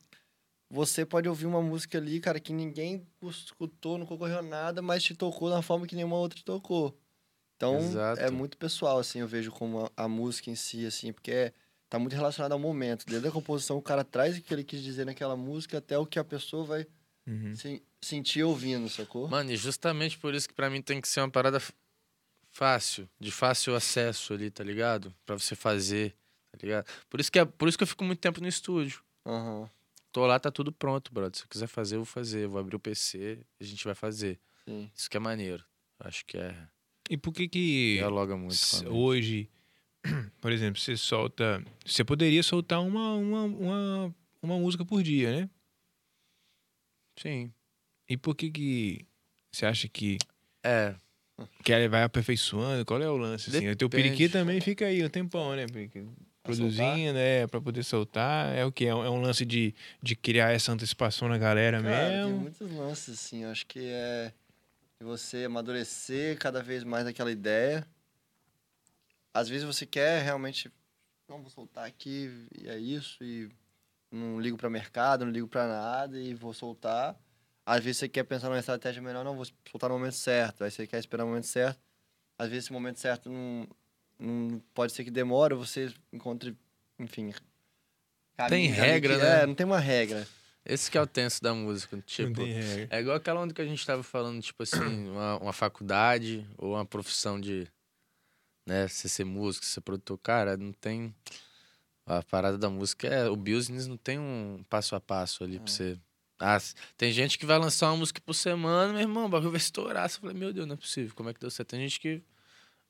você pode ouvir uma música ali, cara, que ninguém escutou, não concorreu a nada, mas te tocou da forma que nenhuma outra te tocou. Então, Exato. é muito pessoal, assim, eu vejo como a, a música em si, assim, porque é, tá muito relacionado ao momento. Desde a composição, o cara traz o que ele quis dizer naquela música até o que a pessoa vai Uhum. se- sentir ouvindo, sacou? Mano, e justamente por isso que pra mim tem que ser uma parada fácil, de fácil acesso ali, tá ligado? Pra você fazer, tá ligado? Por isso que, é, por isso que eu fico muito tempo no estúdio. Aham, Tô lá, tá tudo pronto, brother. Se eu quiser fazer, eu vou fazer. Eu vou abrir o PC, a gente vai fazer. sim. Isso que é maneiro. Acho que é. E por que que Dialoga muito com a s- mente. hoje, [clears throat] por exemplo, você solta... Você poderia soltar uma, uma, uma, uma música por dia, né? Sim. E por que que você acha que, É. que ela vai aperfeiçoando? Qual é o lance? Assim? O teu periquito também fica aí um tempão, né? Produzindo, né? Pra poder soltar. É o que? É um, é um lance de, de criar essa antecipação na galera Cara, tem mesmo? muitos lances, assim, eu acho que é de você amadurecer cada vez mais aquela ideia. Às vezes você quer realmente, não, vou soltar aqui e é isso, e não ligo para mercado, não ligo para nada e vou soltar. Às vezes você quer pensar numa estratégia melhor, não, vou soltar no momento certo, aí você quer esperar o momento certo. Às vezes esse momento certo não, não pode ser que demore, você encontre, enfim... ali regra, que- né? É, não tem uma regra. Esse que é o tenso da música. Tipo. É igual aquela onda que a gente tava falando, tipo assim, [clears throat] uma, uma faculdade ou uma profissão de, né, você ser músico, ser produtor. Cara, não tem... A parada da música é... O business não tem um passo a passo ali pra você... Ah, tem gente que vai lançar uma música por semana, meu irmão, o bagulho vai estourar. Você fala, meu Deus, não é possível, como é que deu certo? Tem gente que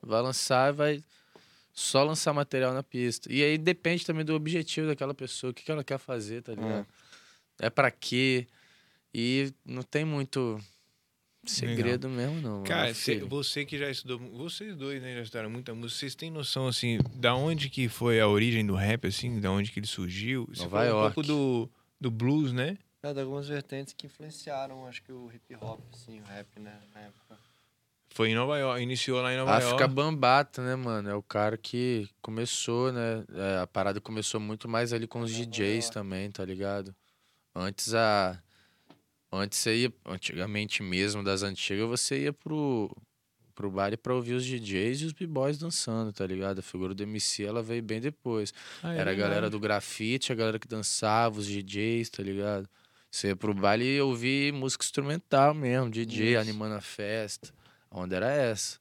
vai lançar e vai só lançar material na pista. E aí depende também do objetivo daquela pessoa, o que, que ela quer fazer, tá ligado? É pra quê? E não tem muito segredo mesmo, não. Cara, é cê- você que já estudou, vocês dois, né, já estudaram muita música, vocês têm noção, assim, da onde que foi a origem do rap, assim, da onde que ele surgiu? Você Nova falou um York. pouco do, do blues, né? É, de algumas vertentes que influenciaram, acho que o hip hop, assim, o rap, né, na época. Foi em Nova York, iniciou lá em Nova África York. Bambata, né, mano? É o cara que começou, né? É, a parada começou muito mais ali com os Nova DJs York. também, tá ligado? Antes a. Antes você ia. Antigamente mesmo, das antigas, você ia pro, pro bar pra ouvir os DJs e os b-boys dançando, tá ligado? A figura do MC ela veio bem depois. Ah, é Era a galera do grafite, a galera que dançava, os DJs, tá ligado? Você ia pro baile e ouvir música instrumental mesmo, DJ Isso. animando a festa. A onda era essa.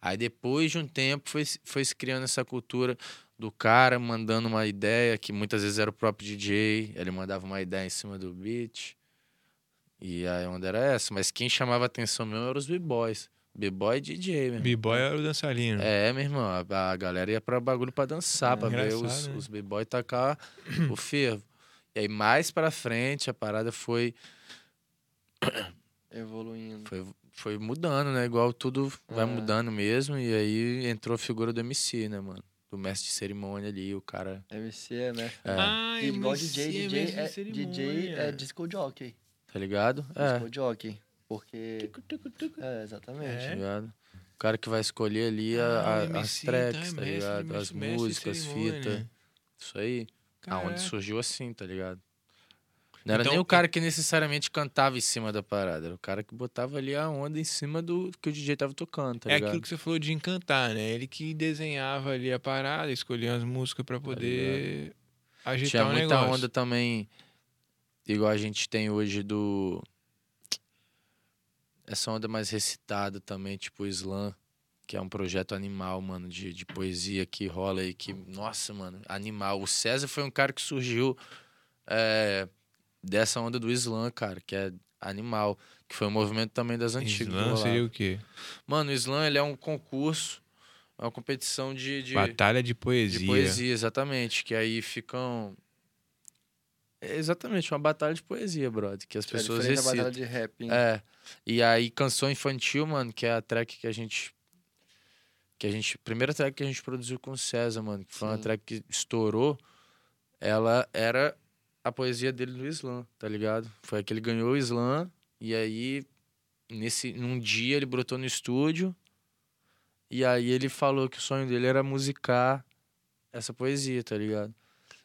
Aí depois de um tempo foi, foi se criando essa cultura do cara mandando uma ideia, que muitas vezes era o próprio DJ, ele mandava uma ideia em cima do beat. E aí a onda era essa. Mas quem chamava atenção mesmo eram os b-boys. B-boy e DJ mesmo. B-boy era o dançarino. É, meu irmão, a, a galera ia pra bagulho pra dançar, É, pra ver os, né? os b-boy tacar o [clears throat] fervo. E aí, mais pra frente, a parada foi, [coughs] Evoluindo. foi, foi mudando, né? Igual tudo vai É. mudando mesmo. E aí entrou a figura do MC, né, mano? Do mestre de cerimônia ali, o cara. MC é, né? É, Ah, igual MC, DJ, DJ é, de DJ é disco jockey. tá ligado? É, Disco jockey. Porque. É, exatamente. tá É? ligado? O cara que vai escolher ali a- Ah, a- as MC, tracks, então é tá mestre- ligado? mestre- As mestre músicas, cerimônia. fitas. Isso aí. Aonde Caraca. surgiu assim, tá ligado? Não era Então, nem o cara que necessariamente cantava em cima da parada, era o cara que botava ali a onda em cima do que o DJ tava tocando, tá é ligado? aquilo que você falou de encantar, né? Ele que desenhava ali a parada, escolhia as músicas pra poder agitar Tá Tinha o muita negócio. onda também, igual a gente tem hoje do. Essa onda mais recitada também, tipo o Slam, que é um projeto animal, mano, de, de poesia que rola aí, que, nossa, mano, animal. O César foi um cara que surgiu é, dessa onda do Slam, cara, que é animal, que foi um movimento também das antigas. que Slam rolava. seria o quê? Mano, o Slam, ele é um concurso, é uma competição de- de Batalha de poesia. de poesia, exatamente. Que aí ficam. É exatamente, uma batalha de poesia, brother. Que as É pessoas diferente da batalha recitam. de rap. hein? É. E aí, canção infantil, mano, que é a track que a gente. Que a gente. Primeira track que a gente produziu com o César, mano. Que foi uma Sim. track que estourou. Ela era a poesia dele do Slam, tá ligado? Foi que ele ganhou o Slam. E aí, nesse, num dia, ele brotou no estúdio. E aí ele falou que o sonho dele era musicar essa poesia, tá ligado?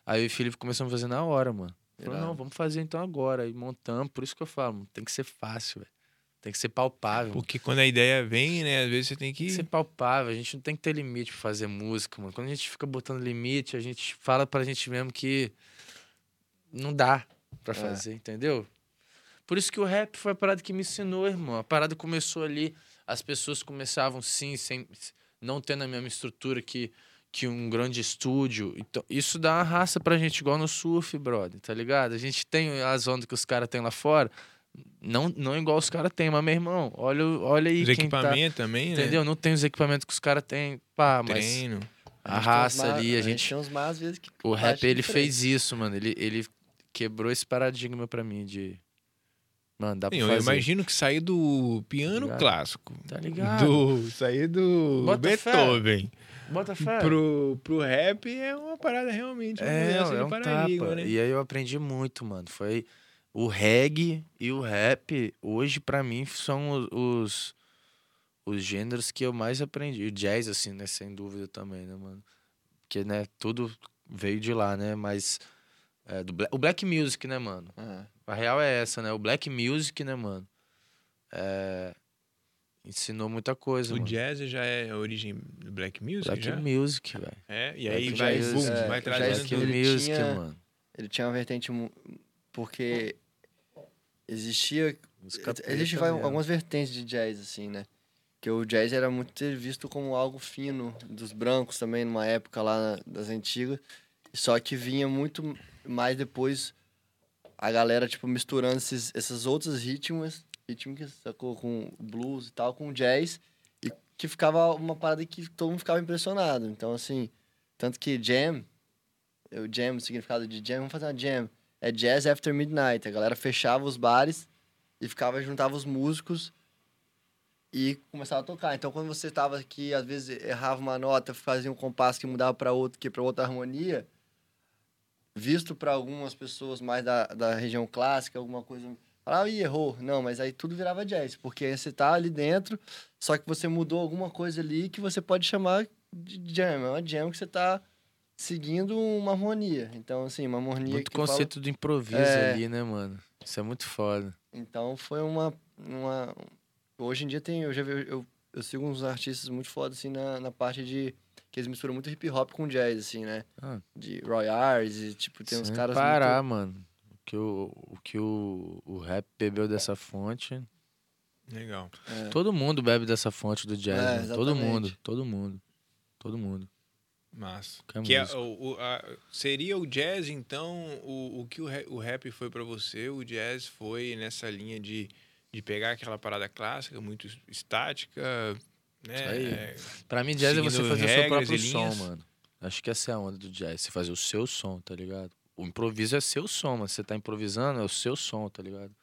Aí o Felipe começou a fazer na hora, mano. Falou, não, vamos fazer então agora. Aí montamos, por isso que eu falo, mano, tem que ser fácil, velho. Tem que ser palpável. Porque quando a ideia vem, né? Às vezes você tem Tem que. que ser palpável, a gente não tem que ter limite pra fazer música, mano. Quando a gente fica botando limite, a gente fala pra gente mesmo que não dá pra É. fazer, entendeu? Por isso que o rap foi a parada que me ensinou, irmão. A parada começou ali, as pessoas começavam sim, sem não tendo a mesma estrutura que, que um grande estúdio. Então, isso dá uma raça pra gente, igual no surf, brother, tá ligado? A gente tem as ondas que os caras têm lá fora, não, não igual os caras têm, mas, meu irmão, olha, olha aí Os tá... equipamentos também, né? Entendeu? Não tem os equipamentos que os caras têm. Pá, mas Treino. a gente tem uns raça ali, a A gente uns às vezes que. O rap, ele diferente. fez isso, mano. Ele, ele quebrou esse paradigma pra mim de. Mano, dá pra Sim, eu fazer. imagino que sair do piano Ligado? clássico. Tá ligado? Do, sair do Bota fé. Beethoven Bota fé. pro, pro rap é uma parada realmente. É, é um paradigma, tapa. né? E aí eu aprendi muito, mano. Foi. O reggae e o rap, hoje, pra mim, são os, os, os gêneros que eu mais aprendi. O jazz, assim, né? Sem dúvida também, né, mano? Porque, né, tudo veio de lá, né? Mas. É, do bla- o black music, né, mano? Ah, A real é essa, né? O black music, né, mano? É... Ensinou muita coisa, O mano. jazz já é a origem do black music, Black já? music, velho. É, e aí Black vai, jazz, boom, é, vai o trazendo jazz Black que ele music, tinha- mano. ele tinha uma vertente. Porque existia. Música Existe preta vai- mesmo. algumas vertentes de jazz, assim, né? Que o jazz era muito visto como algo fino dos brancos também, numa época lá das antigas. Só que vinha muito mais depois a galera, tipo, misturando esses, essas outras ritmos, rítmicas, sacou? Com blues e tal, com jazz. E que ficava uma parada que todo mundo ficava impressionado. Então, assim, tanto que jam, o jam, o significado de jam, vamos fazer uma jam. É jazz after midnight. A galera fechava os bares e ficava, juntava os músicos e começava a tocar. Então, quando você estava aqui, às vezes errava uma nota, fazia um compasso que mudava para outro, que para outra harmonia, visto para algumas pessoas mais da, da região clássica, alguma coisa, falava, ih, errou. Não, mas aí tudo virava jazz, porque aí você tá ali dentro, só que você mudou alguma coisa ali que você pode chamar de jam. É uma jam que você tá seguindo uma harmonia. Então, assim, uma harmonia Muito que fala- conceito do improviso É. ali, né, mano? Isso é muito foda. Então foi uma. uma... Hoje em dia tem. Eu já vi, eu, eu sigo uns artistas muito foda, assim, na, na parte de. Que eles misturam muito hip hop com jazz, assim, né? Ah. De Roy Ayers e, tipo, tem uns Sem caras. parar, muito... mano. O que, o, o que o, o rap bebeu dessa fonte. Legal. É. Todo mundo bebe dessa fonte do jazz, É, mano. Todo mundo, todo mundo. Todo mundo. Massa. Que é Que o, o- a- seria o jazz, então, o, o que o, o rap foi pra você, o jazz foi nessa linha de, de pegar aquela parada clássica, muito estática, aí. É, Pra mim, jazz é você fazer o seu próprio som, mano. Acho que essa é a onda do jazz. Você fazer o seu som, tá ligado? O improviso é seu som, mano. Você tá improvisando, é o seu som, tá ligado?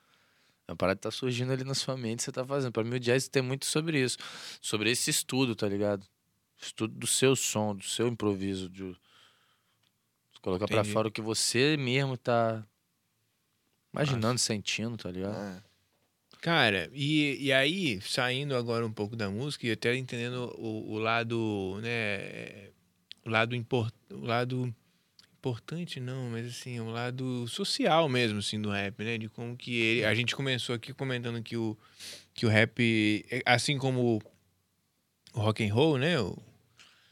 É uma parada que tá surgindo ali na sua mente, você tá fazendo. Pra mim, o jazz tem muito sobre isso. Sobre esse estudo, tá ligado? Estudo do seu som, do seu improviso. De colocar pra Entendi. fora o que você mesmo tá imaginando, sentindo, tá ligado? É. Cara, e, e aí, saindo agora um pouco da música e até entendendo o, o lado, né, o lado, import, o lado importante não, mas assim, o lado social mesmo, assim, do rap, né? De como que ele... A gente começou aqui comentando que o, que o rap, é, assim como o rock and roll, né? O,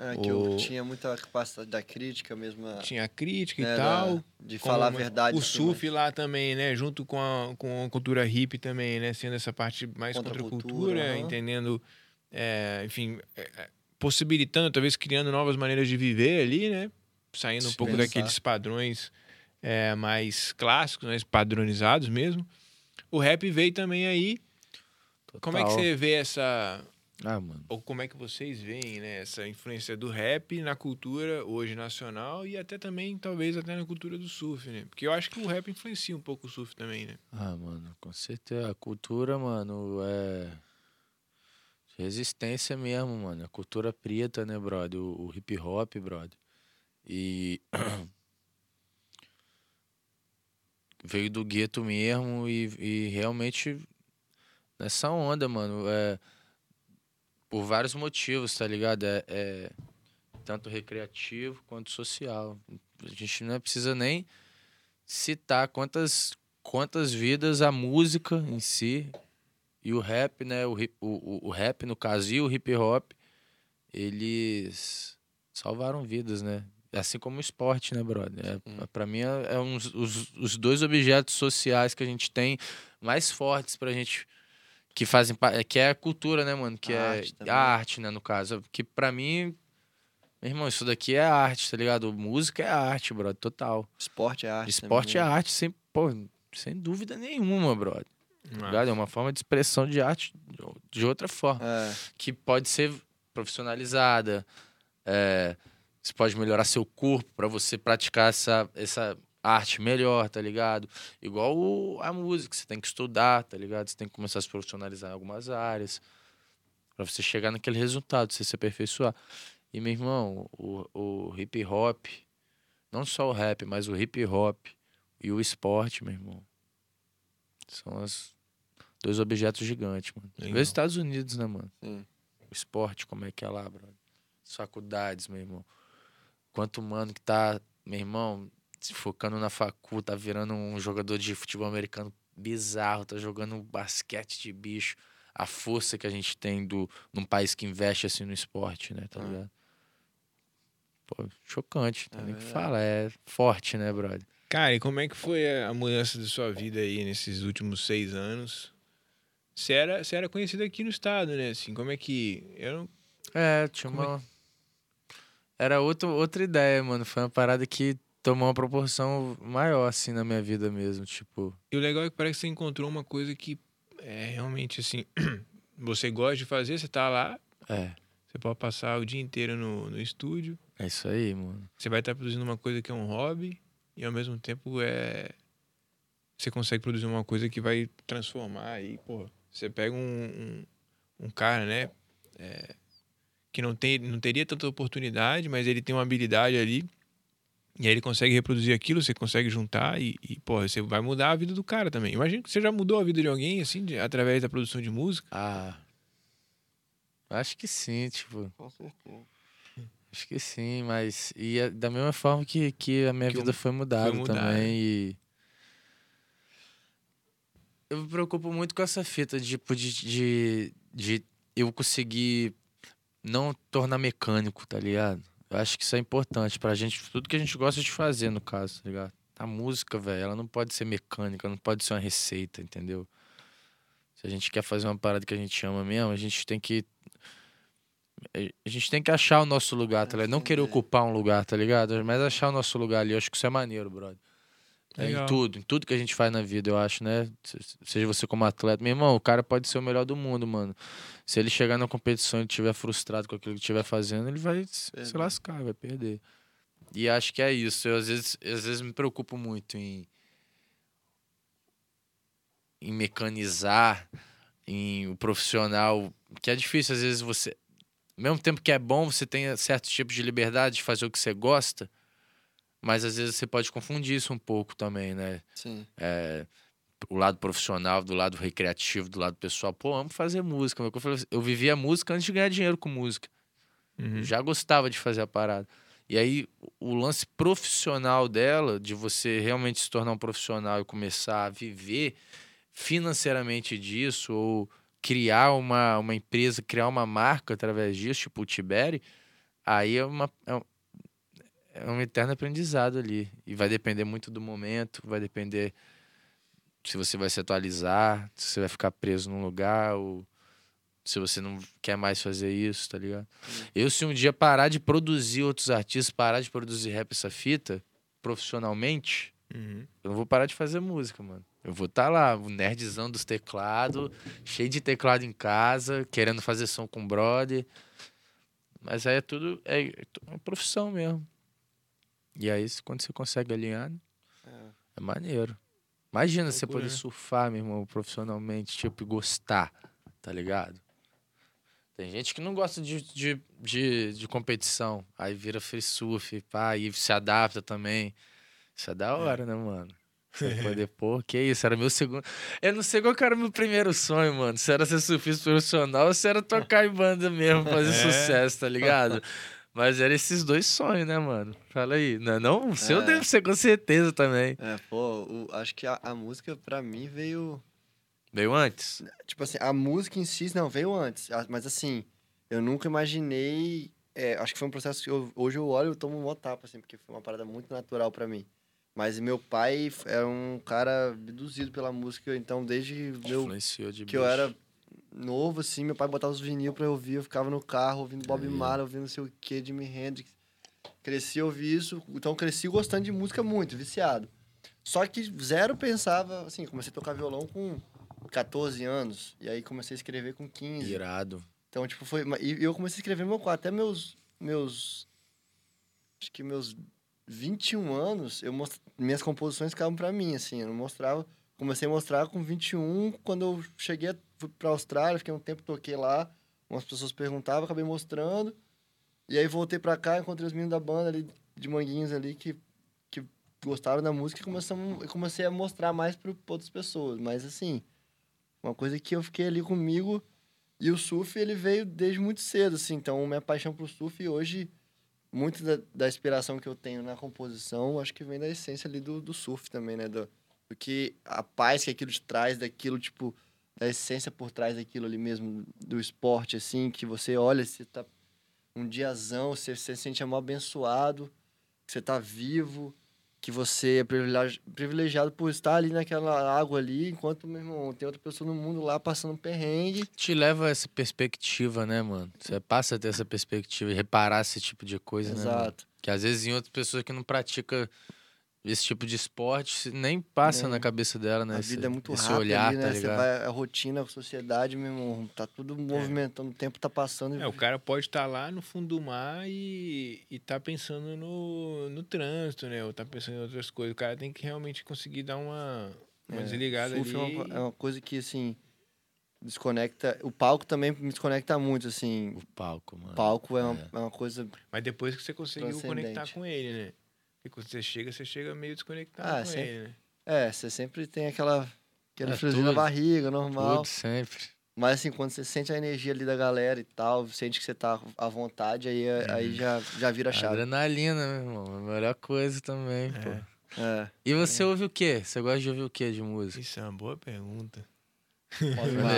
É, que O- eu tinha muita capacidade da crítica mesmo. a- tinha a crítica né, e da- tal. de como falar a verdade. O assim, surf lá também, né? Junto com a, com a cultura hippie também, né? Sendo essa parte mais Contra cultura, aham. entendendo, é, enfim, é, é, possibilitando, talvez criando novas maneiras de viver ali, né? Saindo um Sim. pouco Pensar. daqueles padrões é, mais clássicos, mais padronizados mesmo. O rap veio também aí. Como é que Total. você vê essa. Ah, mano. Ou como é que vocês veem, né? Essa influência do rap na cultura hoje nacional e até também, talvez, até na cultura do surf, né? Porque eu acho que o rap influencia um pouco o surf também, né? Ah, mano, com certeza. A cultura, mano, é. Resistência mesmo, mano. A cultura preta, né, brother? O, o hip hop, brother. E. [clears throat] Veio do gueto mesmo e, e realmente nessa onda, mano. É, por vários motivos, tá ligado? É, é tanto recreativo quanto social. A gente não precisa nem citar quantas, quantas vidas a música em si e o rap, né? O, hip- o, o, rap, no caso, e o hip hop, eles salvaram vidas, né? Assim como o esporte, né, brother? É, Hum. Pra mim, é, é uns, os, os dois objetos sociais que a gente tem mais fortes pra gente. Que fazem que é a cultura, né, mano? Que A é arte a arte, né, no caso. Que pra mim, meu irmão, isso daqui é arte, tá ligado? Música é arte, brother, total. Esporte é arte. Esporte é também, né? arte, sem, pô, sem dúvida nenhuma, brother. Tá ligado? É uma forma de expressão de arte de- de outra forma. É, Que pode ser profissionalizada. é, você pode melhorar seu corpo para você praticar essa, essa arte melhor, tá ligado? Igual o- a música, você tem que estudar, tá ligado? Você tem que começar a se profissionalizar em algumas áreas. para você chegar naquele resultado, você se aperfeiçoar. E, meu irmão, o, o hip hop, não só o rap, mas o hip hop e o esporte, meu irmão, são os dois objetos gigantes, mano. Vê os Estados Unidos, né, mano? sim. O esporte, como é que é lá, brother? As faculdades, meu irmão. Quanto mano que tá, meu irmão, se focando na facu, tá virando um jogador de futebol americano bizarro, tá jogando basquete de bicho. A força que a gente tem do, num país que investe assim no esporte, né? Tá Ah. ligado? Pô, chocante, É nem o que fala. É forte, né, brother? Cara, e como é que foi a mudança da sua vida aí nesses últimos seis anos? Você era, você era conhecido aqui no estado, né? Assim, como é que. Eu não. É, tinha Como é uma. Era outro, outra ideia, mano. Foi uma parada que tomou uma proporção maior, assim, na minha vida mesmo. Tipo, E o legal é que parece que você encontrou uma coisa que é realmente assim. [clears throat] Você gosta de fazer, você tá lá, é. você pode passar o dia inteiro no, no estúdio, É isso aí, mano. você vai estar produzindo uma coisa que é um hobby, e ao mesmo tempo é. Você consegue produzir uma coisa que vai transformar aí, pô. Você pega um, um, um cara, né? é, que não, tem, não teria tanta oportunidade, mas ele tem uma habilidade ali. E aí ele consegue reproduzir aquilo, você consegue juntar e, e pô, você vai mudar a vida do cara também. Imagina que você já mudou a vida de alguém, assim, de- através da produção de música. Ah. Acho que sim, tipo. Com certeza. Acho que sim, mas. E é da mesma forma que, que a minha Que vida foi mudada mudar, também. E. Eu me preocupo muito com essa fita, tipo, de, de, de eu conseguir não tornar mecânico, tá ligado? Eu acho que isso é importante pra gente, tudo que a gente gosta de fazer, no caso, tá ligado? A música, velho, ela não pode ser mecânica, não pode ser uma receita, entendeu? Se a gente quer fazer uma parada que a gente ama mesmo, a gente tem que. A gente tem que achar o nosso lugar, tá ligado? Não querer ocupar um lugar, tá ligado? Mas achar o nosso lugar ali. Eu acho que isso é maneiro, brother. É em tudo, em tudo que a gente faz na vida, eu acho, né? Se- Seja você como atleta. Meu irmão, o cara pode ser o melhor do mundo, mano. Se ele chegar na competição e estiver frustrado com aquilo que estiver fazendo, ele vai se lascar, vai perder. E acho que é isso. Eu às vezes, às vezes me preocupo muito em, em mecanizar, em o profissional, que é difícil às vezes você, ao mesmo tempo que é bom, você tem certos tipos de liberdade de fazer o que você gosta, mas às vezes você pode confundir isso um pouco também, né? Sim. É, o lado profissional, do lado recreativo, do lado pessoal. Pô, amo fazer música. Eu, falei, eu vivia música antes de ganhar dinheiro com música. Uhum. Já gostava de fazer a parada. E aí, o lance profissional dela, de você realmente se tornar um profissional e começar a viver financeiramente disso, ou criar uma, uma empresa, criar uma marca através disso, tipo o Tiberi, aí é, uma, é, um- eterno aprendizado ali. E vai depender muito do momento, vai depender se você vai se atualizar, se você vai ficar preso num lugar, ou se você não quer mais fazer isso, tá ligado? Eu, se um dia parar de produzir outros artistas, parar de produzir rap essa fita, profissionalmente, Uhum. eu não vou parar de fazer música, mano. Eu vou estar lá, o nerdzão dos teclados, cheio de teclado em casa, querendo fazer som com brother. Mas aí é tudo. É, é uma profissão mesmo. E aí, quando você consegue alinhar, é maneiro. Imagina você Loucura, poder né? surfar, meu irmão, profissionalmente, tipo, e gostar, tá ligado? Tem gente que não gosta de, de, de, de competição. Aí vira free surf, pá, e se adapta também. Isso é da hora, né, mano? Você [laughs] poder, pô, que isso, era meu segundo. Eu não sei qual era o meu primeiro sonho, mano. Se era ser surfista profissional ou se era tocar em banda mesmo, fazer É. sucesso, tá ligado? [laughs] Mas eram esses dois sonhos, né, mano? Fala aí. Não, não o seu É. deve ser com certeza também. É, pô, o- acho que a, a música pra mim veio. Veio antes? Tipo assim, a música em si não veio antes. Mas assim, eu nunca imaginei. é, acho que foi um processo que eu- hoje eu olho e tomo um tapa, assim, porque foi uma parada muito natural pra mim. Mas meu pai era um cara abduzido pela música, então desde meu, de que eu bicho. era novo, assim, meu pai botava os vinil pra eu ouvir, eu ficava no carro ouvindo Bob. Marley, ouvindo não sei o que, Jimi Hendrix. Cresci a ouvir isso, então cresci gostando de música muito, viciado. Só que zero pensava, assim, comecei a tocar violão com 14 anos, e aí comecei a escrever com 15. Irado. Então, tipo, foi. E eu comecei a escrever no meu quarto. Até meus. meus acho que meus 21 anos, eu most... minhas composições ficavam pra mim, assim. Eu não mostrava. Comecei a mostrar com 21, quando eu cheguei, a- fui pra Austrália, fiquei um tempo, toquei lá. Umas pessoas perguntavam, acabei mostrando. E aí voltei pra cá, encontrei os meninos da banda ali, de Manguinhos ali, que, que gostaram da música e comecei a mostrar mais para outras pessoas. Mas, assim, uma coisa que eu fiquei ali comigo e o surf, ele veio desde muito cedo, assim. Então, minha paixão pro surf hoje, muito da, da inspiração que eu tenho na composição, acho que vem da essência ali do, do surf também, né? Do, do que a paz que aquilo te traz, daquilo, tipo, da essência por trás daquilo ali mesmo, do esporte, assim, que você olha, você tá um diazão, você, se sente amor abençoado, que você tá vivo, que você é privilegi- privilegiado por estar ali naquela água ali, enquanto, meu irmão, tem outra pessoa no mundo lá passando um perrengue. Te leva a essa perspectiva, né, mano? Você passa a ter essa perspectiva e reparar esse tipo de coisa, né? mano? Exato. Que às vezes em outras pessoas que não praticam esse tipo de esporte, nem passa Nem. na cabeça dela, né? A esse, vida é muito esse rápida olhar, ali, né? tá Você ligado? vai, a rotina, a sociedade, meu irmão, tá tudo movimentando, o tempo tá passando. e- É, o cara pode estar lá no fundo do mar e, e tá pensando no, no trânsito, né? Ou tá pensando em outras coisas. O cara tem que realmente conseguir dar uma, uma É, desligada surf ali. É uma, é uma coisa que, assim, desconecta. O palco também me desconecta muito, assim. O palco, mano. O palco é uma, É. é uma coisa. Mas depois que você conseguiu conectar com ele, né? Porque quando você chega, você chega meio desconectado Ah, com sempre. ele, né? É, você sempre tem aquela. Aquele É, friozinho na barriga, normal. Tudo, sempre. Mas assim, quando você sente a energia ali da galera e tal, sente que você tá à vontade, aí, aí já, já vira a chave. Adrenalina, meu irmão. É a melhor coisa também, É. pô. É. E você ouve o quê? Você gosta de ouvir o quê de música? Isso é uma boa pergunta.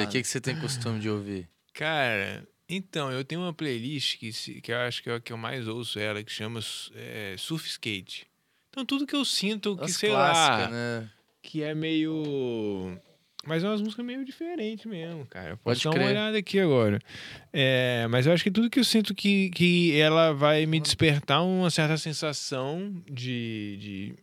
O que, que você tem costume de ouvir? Cara, então, eu tenho uma playlist que, que eu acho que é a que eu mais ouço ela, que chama é, Surf Skate. Então, tudo que eu sinto que, As sei lá, né? que é meio... Mas é umas músicas meio diferentes mesmo, cara. Pode Posso dar uma crer. olhada aqui agora. É, mas eu acho que tudo que eu sinto que, que ela vai me despertar uma certa sensação de... de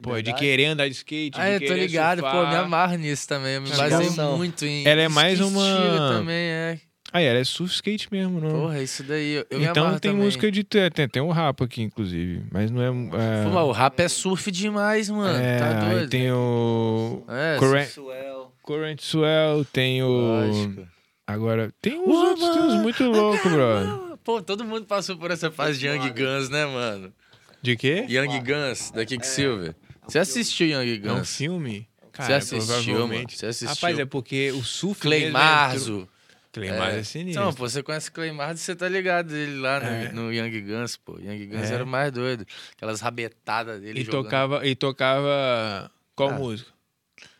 Pô, de Verdade? querer andar de skate, Ah, de eu tô ligado, pô, surfar. me amarro nisso também. Eu me baseio ligado? muito em. Ela é mais uma- também, é. Ah, ela é surf skate mesmo, não? Porra, isso daí. Eu, eu me então tem também. música de. Tem, tem um rap aqui, inclusive. Mas não é. é... Pô, o rap é surf demais, mano. é, tá aí doido? tem o. É, Current, Suel. Current Swell, tem o. lógico. Agora, tem uns Woman, outros, tem uns muito loucos, brother. Pô, todo mundo passou por essa fase de Young Guns, né, mano? De quê? Young Guns, da Kicksilver. Você assistiu Young É um Guns? filme? Você Cara, assistiu, mano? Você assistiu? Rapaz, é porque o surf. Clay mesmo Marzo. Cleimado é, É. sinistro. Não, pô, você conhece o Cleimard, você tá ligado ele lá no, É. no Young Guns, pô. Young Guns É. era o mais doido. Aquelas rabetadas dele e, jogando. tocava, e tocava qual Ah. música?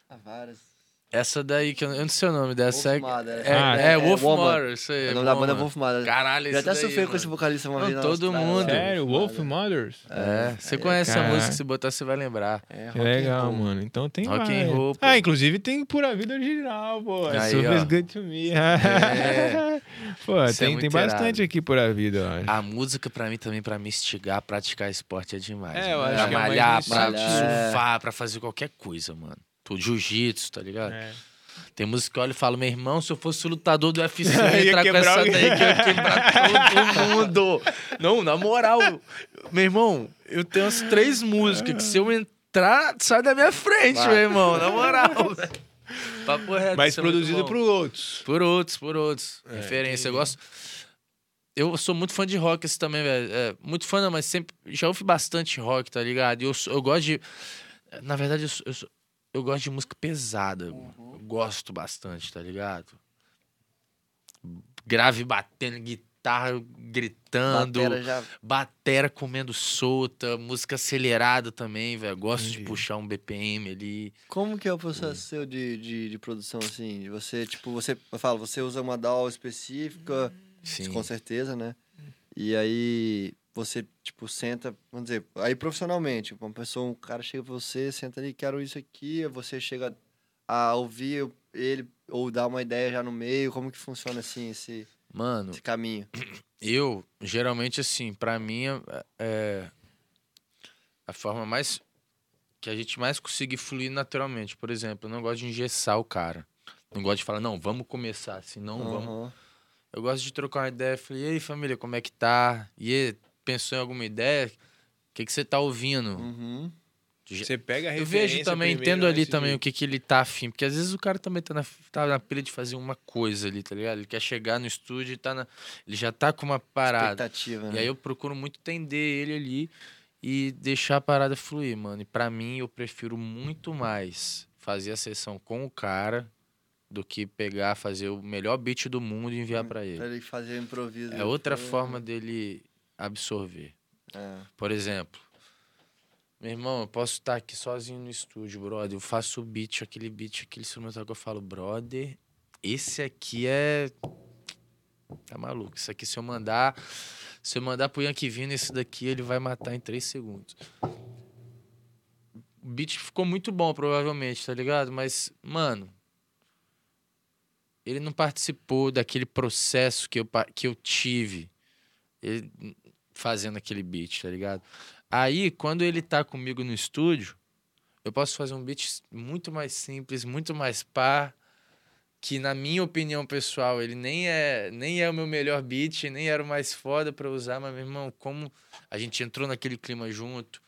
Ah, várias. Essa daí, que eu, eu não sei o nome dessa. Wolf é, Mother, é, Ah, é, é, Wolf. Mother, isso aí. O nome da banda é. Wolf Mother. Caralho, Eu isso até daí, sofri com esse vocalista uma Não, vez. todo mundo. Sério, Wolf Mother. Mothers? É, você é, conhece a música, se botar você vai lembrar. É, rock and legal, roll. mano. Então tem Rock and roll. Ah, inclusive tem Pura Vida original, pô. Aí, Super ó. Good to Me. É. [laughs] pô, Isso é tem, tem bastante aqui Pura Vida, eu acho. A música, pra mim, também, pra me instigar, praticar esporte é demais. É, eu acho pra é malhar, pra surfar, pra fazer qualquer coisa, mano. Tudo jiu-jitsu, tá ligado? É. Tem música que eu olho e falo, meu irmão, se eu fosse lutador do [laughs] UFC, eu Ia entrar com essa alguém. daí que eu ia [laughs] quebrar todo mundo. Não, na moral, meu irmão, eu tenho umas três músicas que se eu entrar, sai da minha frente, Vai. meu irmão, na moral. [laughs] Papo reto, Mas é produzido bom. por outros. Por outros, por outros. É, Referência. Eu gosto. Eu sou muito fã de rock assim, também, velho. É, muito fã, não, mas sempre. Já ouvi bastante rock, tá ligado? E eu, eu gosto de. Na verdade, eu, eu, sou- eu gosto de música pesada. Eu gosto bastante, tá ligado? Grave batendo, guitarra gritando. Batera já... Batera comendo solta, música acelerada também, velho. Gosto de Entendi. puxar um BPM ali. Como que é o processo seu de, de, de produção, assim? De Você, tipo, você... Eu falo, você usa uma DAW específica, Sim. com certeza, né? E aí você, tipo, senta... Vamos dizer, aí profissionalmente, uma pessoa, um cara chega pra você, senta ali, quero isso aqui, você chega a ouvir ele ou dar uma ideia já no meio, como que funciona, assim, esse, Mano, esse caminho? [clears throat] Eu, geralmente, assim, pra mim, é- é a forma mais. que a gente mais consegue fluir naturalmente. Por exemplo, eu não gosto de engessar o cara. Não gosto de falar, não, vamos começar assim, não vamos. Aham. Eu gosto de trocar uma ideia. Falei, e aí, família, como é que tá? E pensou em alguma ideia? O que, que você tá ouvindo? Uhum. Você pega a Eu vejo também, primeiro entendo ali também o jeito. que, que ele tá afim. Porque às vezes o cara também tá na, tá na pilha de fazer uma coisa ali, tá ligado? Ele quer chegar no estúdio e tá na, ele já tá com uma parada. Expectativa, E né? aí eu procuro muito entender ele ali e deixar a parada fluir, mano. E pra mim, eu prefiro muito mais fazer a sessão com o cara do que pegar, fazer o melhor beat do mundo e enviar pra ele. Pra ele fazer o improviso. É outra Foi- forma dele absorver. É. Por exemplo, meu irmão, eu posso estar aqui sozinho no estúdio, brother. Eu faço o beat, aquele beat, aquele instrumental que eu falo, brother, esse aqui é. Tá maluco. Isso aqui, se eu mandar. Se eu mandar pro Yankee Vino, esse daqui ele vai matar em três segundos. O beat ficou muito bom, provavelmente, tá ligado? Mas, mano. Ele não participou daquele processo que eu, que eu tive. Ele, fazendo aquele beat, tá ligado? Aí, quando ele tá comigo no estúdio, eu posso fazer um beat muito mais simples, muito mais pá, que na minha opinião pessoal, ele nem é, nem é o meu melhor beat, nem era o mais foda pra usar, mas meu irmão, como a gente entrou naquele clima junto,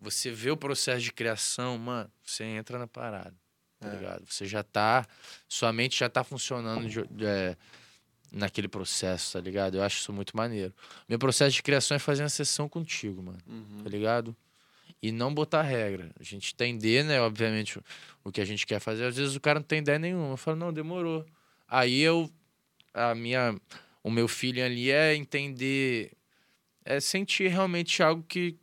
você vê o processo de criação, mano, você entra na parada, tá É. ligado? Você já tá, sua mente já tá funcionando de- de- é, naquele processo, tá ligado? Eu acho isso muito maneiro. Meu processo de criação é fazer uma sessão contigo, mano Uhum. tá ligado? E não botar regra. A gente entender, né, obviamente, o- que a gente quer fazer. Às vezes o cara não tem ideia nenhuma. Eu falo, não, demorou. Aí eu, a minha, o meu feeling ali é entender, é sentir realmente algo que,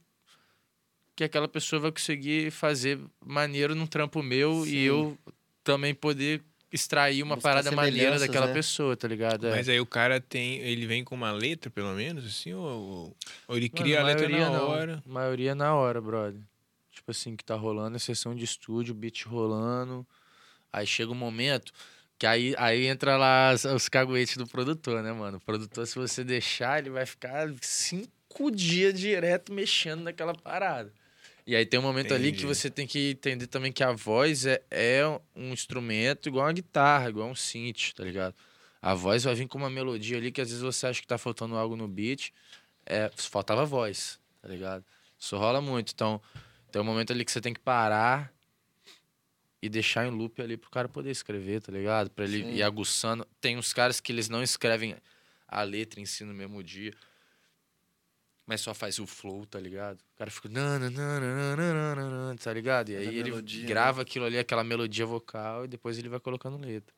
que aquela pessoa vai conseguir fazer maneiro num trampo meu Sim. e eu também poder extrair uma Buscar parada maneira daquela né? pessoa, tá ligado? É. Mas aí o cara tem. Ele vem com uma letra, pelo menos, assim, ou, ou ele Mano, cria a letra na hora. Maioria na hora, brother. Tipo assim, que tá rolando a sessão de estúdio, beat rolando. Aí chega um momento que aí, aí entra lá as- os caguetes do produtor, né, mano? O produtor, se você deixar, ele vai ficar cinco dias direto mexendo naquela parada. E aí tem um momento ali que Entendi. você tem que entender também que a voz é, é um instrumento igual uma guitarra, igual um synth, tá ligado? A voz vai vir com uma melodia ali que às vezes você acha que tá faltando algo no beat. É, faltava voz, tá ligado? Isso rola muito. Então, tem um momento ali que você tem que parar e deixar em loop ali pro cara poder escrever, tá ligado? Pra ele Sim. ir aguçando. Tem uns caras que eles não escrevem a letra em si no mesmo dia, mas só faz o flow, tá ligado? O cara fica. nananana, Tá ligado? E aí ele melodia, né? grava aquilo ali, aquela melodia vocal, e depois ele vai colocando letra.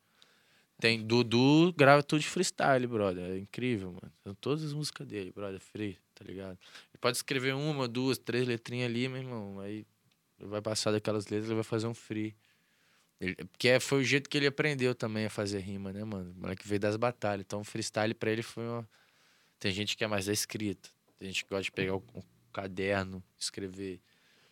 Tem Dudu, grava tudo de freestyle, brother. É incrível, mano. São todas as músicas dele, brother, free, tá ligado? Ele pode escrever uma, duas, três letrinhas ali, meu irmão. Aí vai passar daquelas letras, ele vai fazer um free. Ele, porque é, foi o jeito que ele aprendeu também a fazer rima, né, mano? O moleque veio das batalhas. Então, o freestyle pra ele foi uma. Tem gente que é mais da escrita. Tem gente que gosta de pegar o, o caderno, escrever.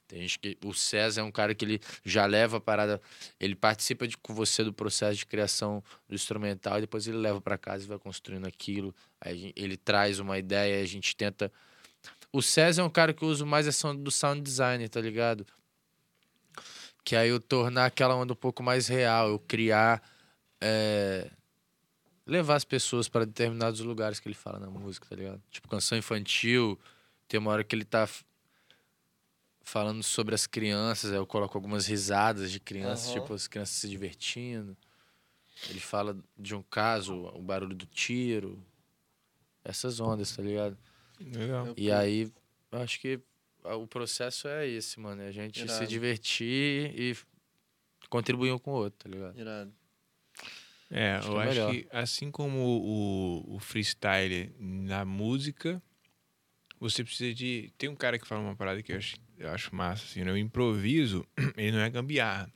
Tem gente que. O César é um cara que ele já leva a parada. Ele participa de, com você do processo de criação do instrumental e depois ele leva para casa e vai construindo aquilo. Aí ele traz uma ideia, a gente tenta. O César é um cara que usa mais ação do sound design, tá ligado? Que aí eu tornar aquela onda um pouco mais real, eu criar. É... Levar as pessoas para determinados lugares que ele fala na música, tá ligado? Tipo, canção infantil, tem uma hora que ele tá falando sobre as crianças, eu coloco algumas risadas de crianças, uhum. tipo, as crianças se divertindo. Ele fala de um caso, o barulho do tiro, essas ondas, tá ligado? Legal. E aí, acho que o processo é esse, mano. É a gente Irado. se divertir e contribuir um com o outro, tá ligado? Irado. É, acho eu é acho que assim como o, o freestyle na música, você precisa de. Tem um cara que fala uma parada que eu acho, eu acho massa, assim, né? O improviso, [clears throat] ele não é gambiarra.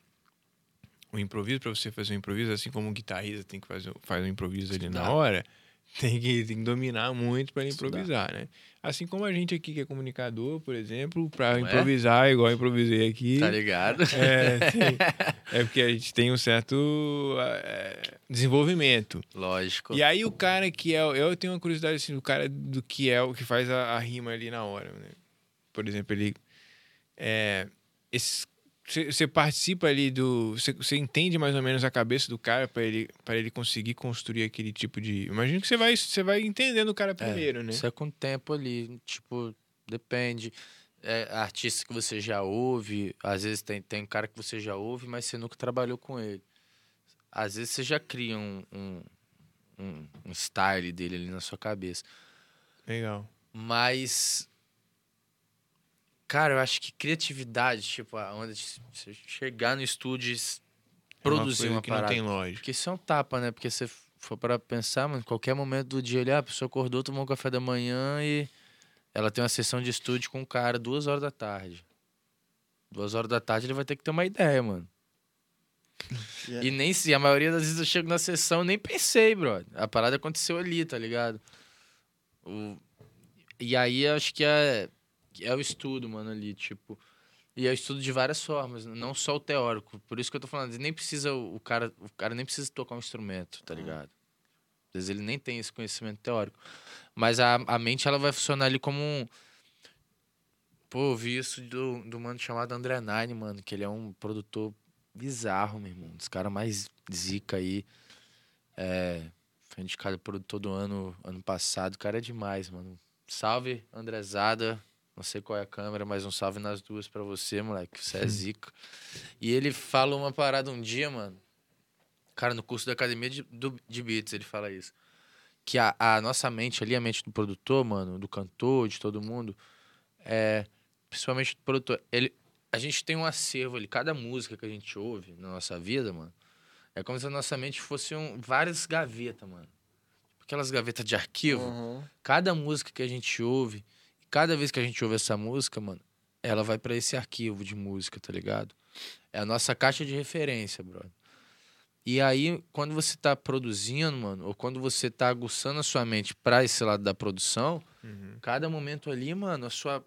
O improviso, para você fazer um improviso, assim como um guitarrista tem que fazer faz um improviso ali na hora, [laughs] tem que, tem que dominar muito para improvisar, né? Assim como a gente aqui que é comunicador, por exemplo, para é? improvisar, é? igual eu improvisei aqui. Tá ligado? É, [laughs] é porque a gente tem um certo é, desenvolvimento. Lógico. E aí o cara que é. Eu tenho uma curiosidade assim, do cara do que é o que faz a, a rima ali na hora. Né? Por exemplo, ele. É, esses você participa ali do. Você entende mais ou menos a cabeça do cara para ele, pra ele conseguir construir aquele tipo de. Imagino que você vai, vai entendendo o cara é, primeiro, é, né? Isso é com o tempo ali. Tipo, depende. É, artista que você já ouve, às vezes tem, tem um cara que você já ouve, mas você nunca trabalhou com ele. Às vezes você já cria um, um, um, um style dele ali na sua cabeça. Legal. Mas Cara, eu acho que criatividade, tipo, a onda de você chegar no estúdio e produzir é uma, uma que parada. não tem lógica. Porque isso é um tapa, né? Porque você for para pensar, mano, qualquer momento do dia ali, ah, a pessoa acordou, tomou um café da manhã e ela tem uma sessão de estúdio com um cara duas horas da tarde. Duas horas da tarde ele vai ter que ter uma ideia, mano. Yeah. [laughs] E nem se, a maioria das vezes eu chego na sessão nem pensei, bro. A parada aconteceu ali, tá ligado? O... E aí acho que é é o estudo, mano, ali, tipo. E é o estudo de várias formas, não só o teórico. Por isso que eu tô falando, nem precisa o cara, o cara nem precisa tocar um instrumento, tá ligado? Às vezes ele nem tem esse conhecimento teórico. Mas a, a mente ela vai funcionar ali como um Pô, eu vi isso do, do mano chamado André Nine, mano, que ele é um produtor bizarro, meu irmão. Um dos caras mais zica aí. É, foi indicado produtor do ano, ano passado. O cara é demais, mano. Salve, Andrezada. Não sei qual é a câmera, mas um salve nas duas para você, moleque. Você é [laughs] zica. e ele fala uma parada um dia, mano. Cara, no curso da academia de, do, de beats, ele fala isso. Que a, a nossa mente ali, a mente do produtor, mano, do cantor, de todo mundo, é. Principalmente do produtor. Ele, a gente tem um acervo ali. Cada música que a gente ouve na nossa vida, mano, é como se a nossa mente fosse um, várias gavetas, mano. Aquelas gavetas de arquivo. Uhum. Cada música que a gente ouve cada vez que a gente ouve essa música, mano, ela vai para esse arquivo de música, tá ligado? É a nossa caixa de referência, brother. E aí, quando você tá produzindo, mano, ou quando você tá aguçando a sua mente pra esse lado da produção, uhum. cada momento ali, mano, a sua.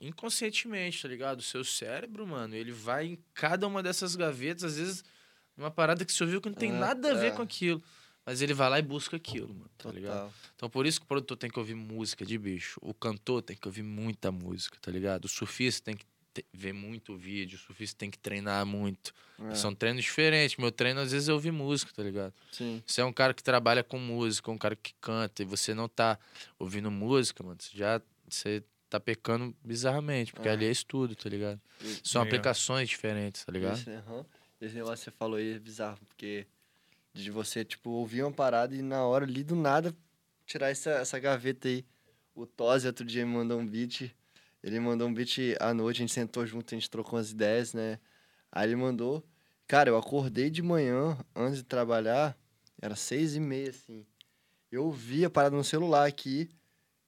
inconscientemente, tá ligado? O seu cérebro, mano, ele vai em cada uma dessas gavetas, às vezes, uma parada que você ouviu que não tem ah, nada a ver é. com aquilo. Mas ele vai lá e busca aquilo, mano, tá Total. ligado? Então por isso que o produtor tem que ouvir música de bicho. O cantor tem que ouvir muita música, tá ligado? O surfista tem que ver muito vídeo, o surfista tem que treinar muito. É. São treinos diferentes. Meu treino, às vezes, é ouvir música, tá ligado? Sim. Você é um cara que trabalha com música, um cara que canta, e você não tá ouvindo música, mano, você já. Você tá pecando bizarramente, porque é. ali é estudo, tá ligado? São aplicações diferentes, tá ligado? Esse, uhum. Esse negócio que você falou aí é bizarro, porque de você, tipo, ouvir uma parada e na hora ali do nada tirar essa, essa gaveta aí. O Tosi outro dia me mandou um beat. Ele mandou um beat à noite, a gente sentou junto, a gente trocou umas ideias, né? Aí ele mandou. Cara, eu acordei de manhã, antes de trabalhar, Era seis e meia, assim. Eu vi a parada no celular aqui.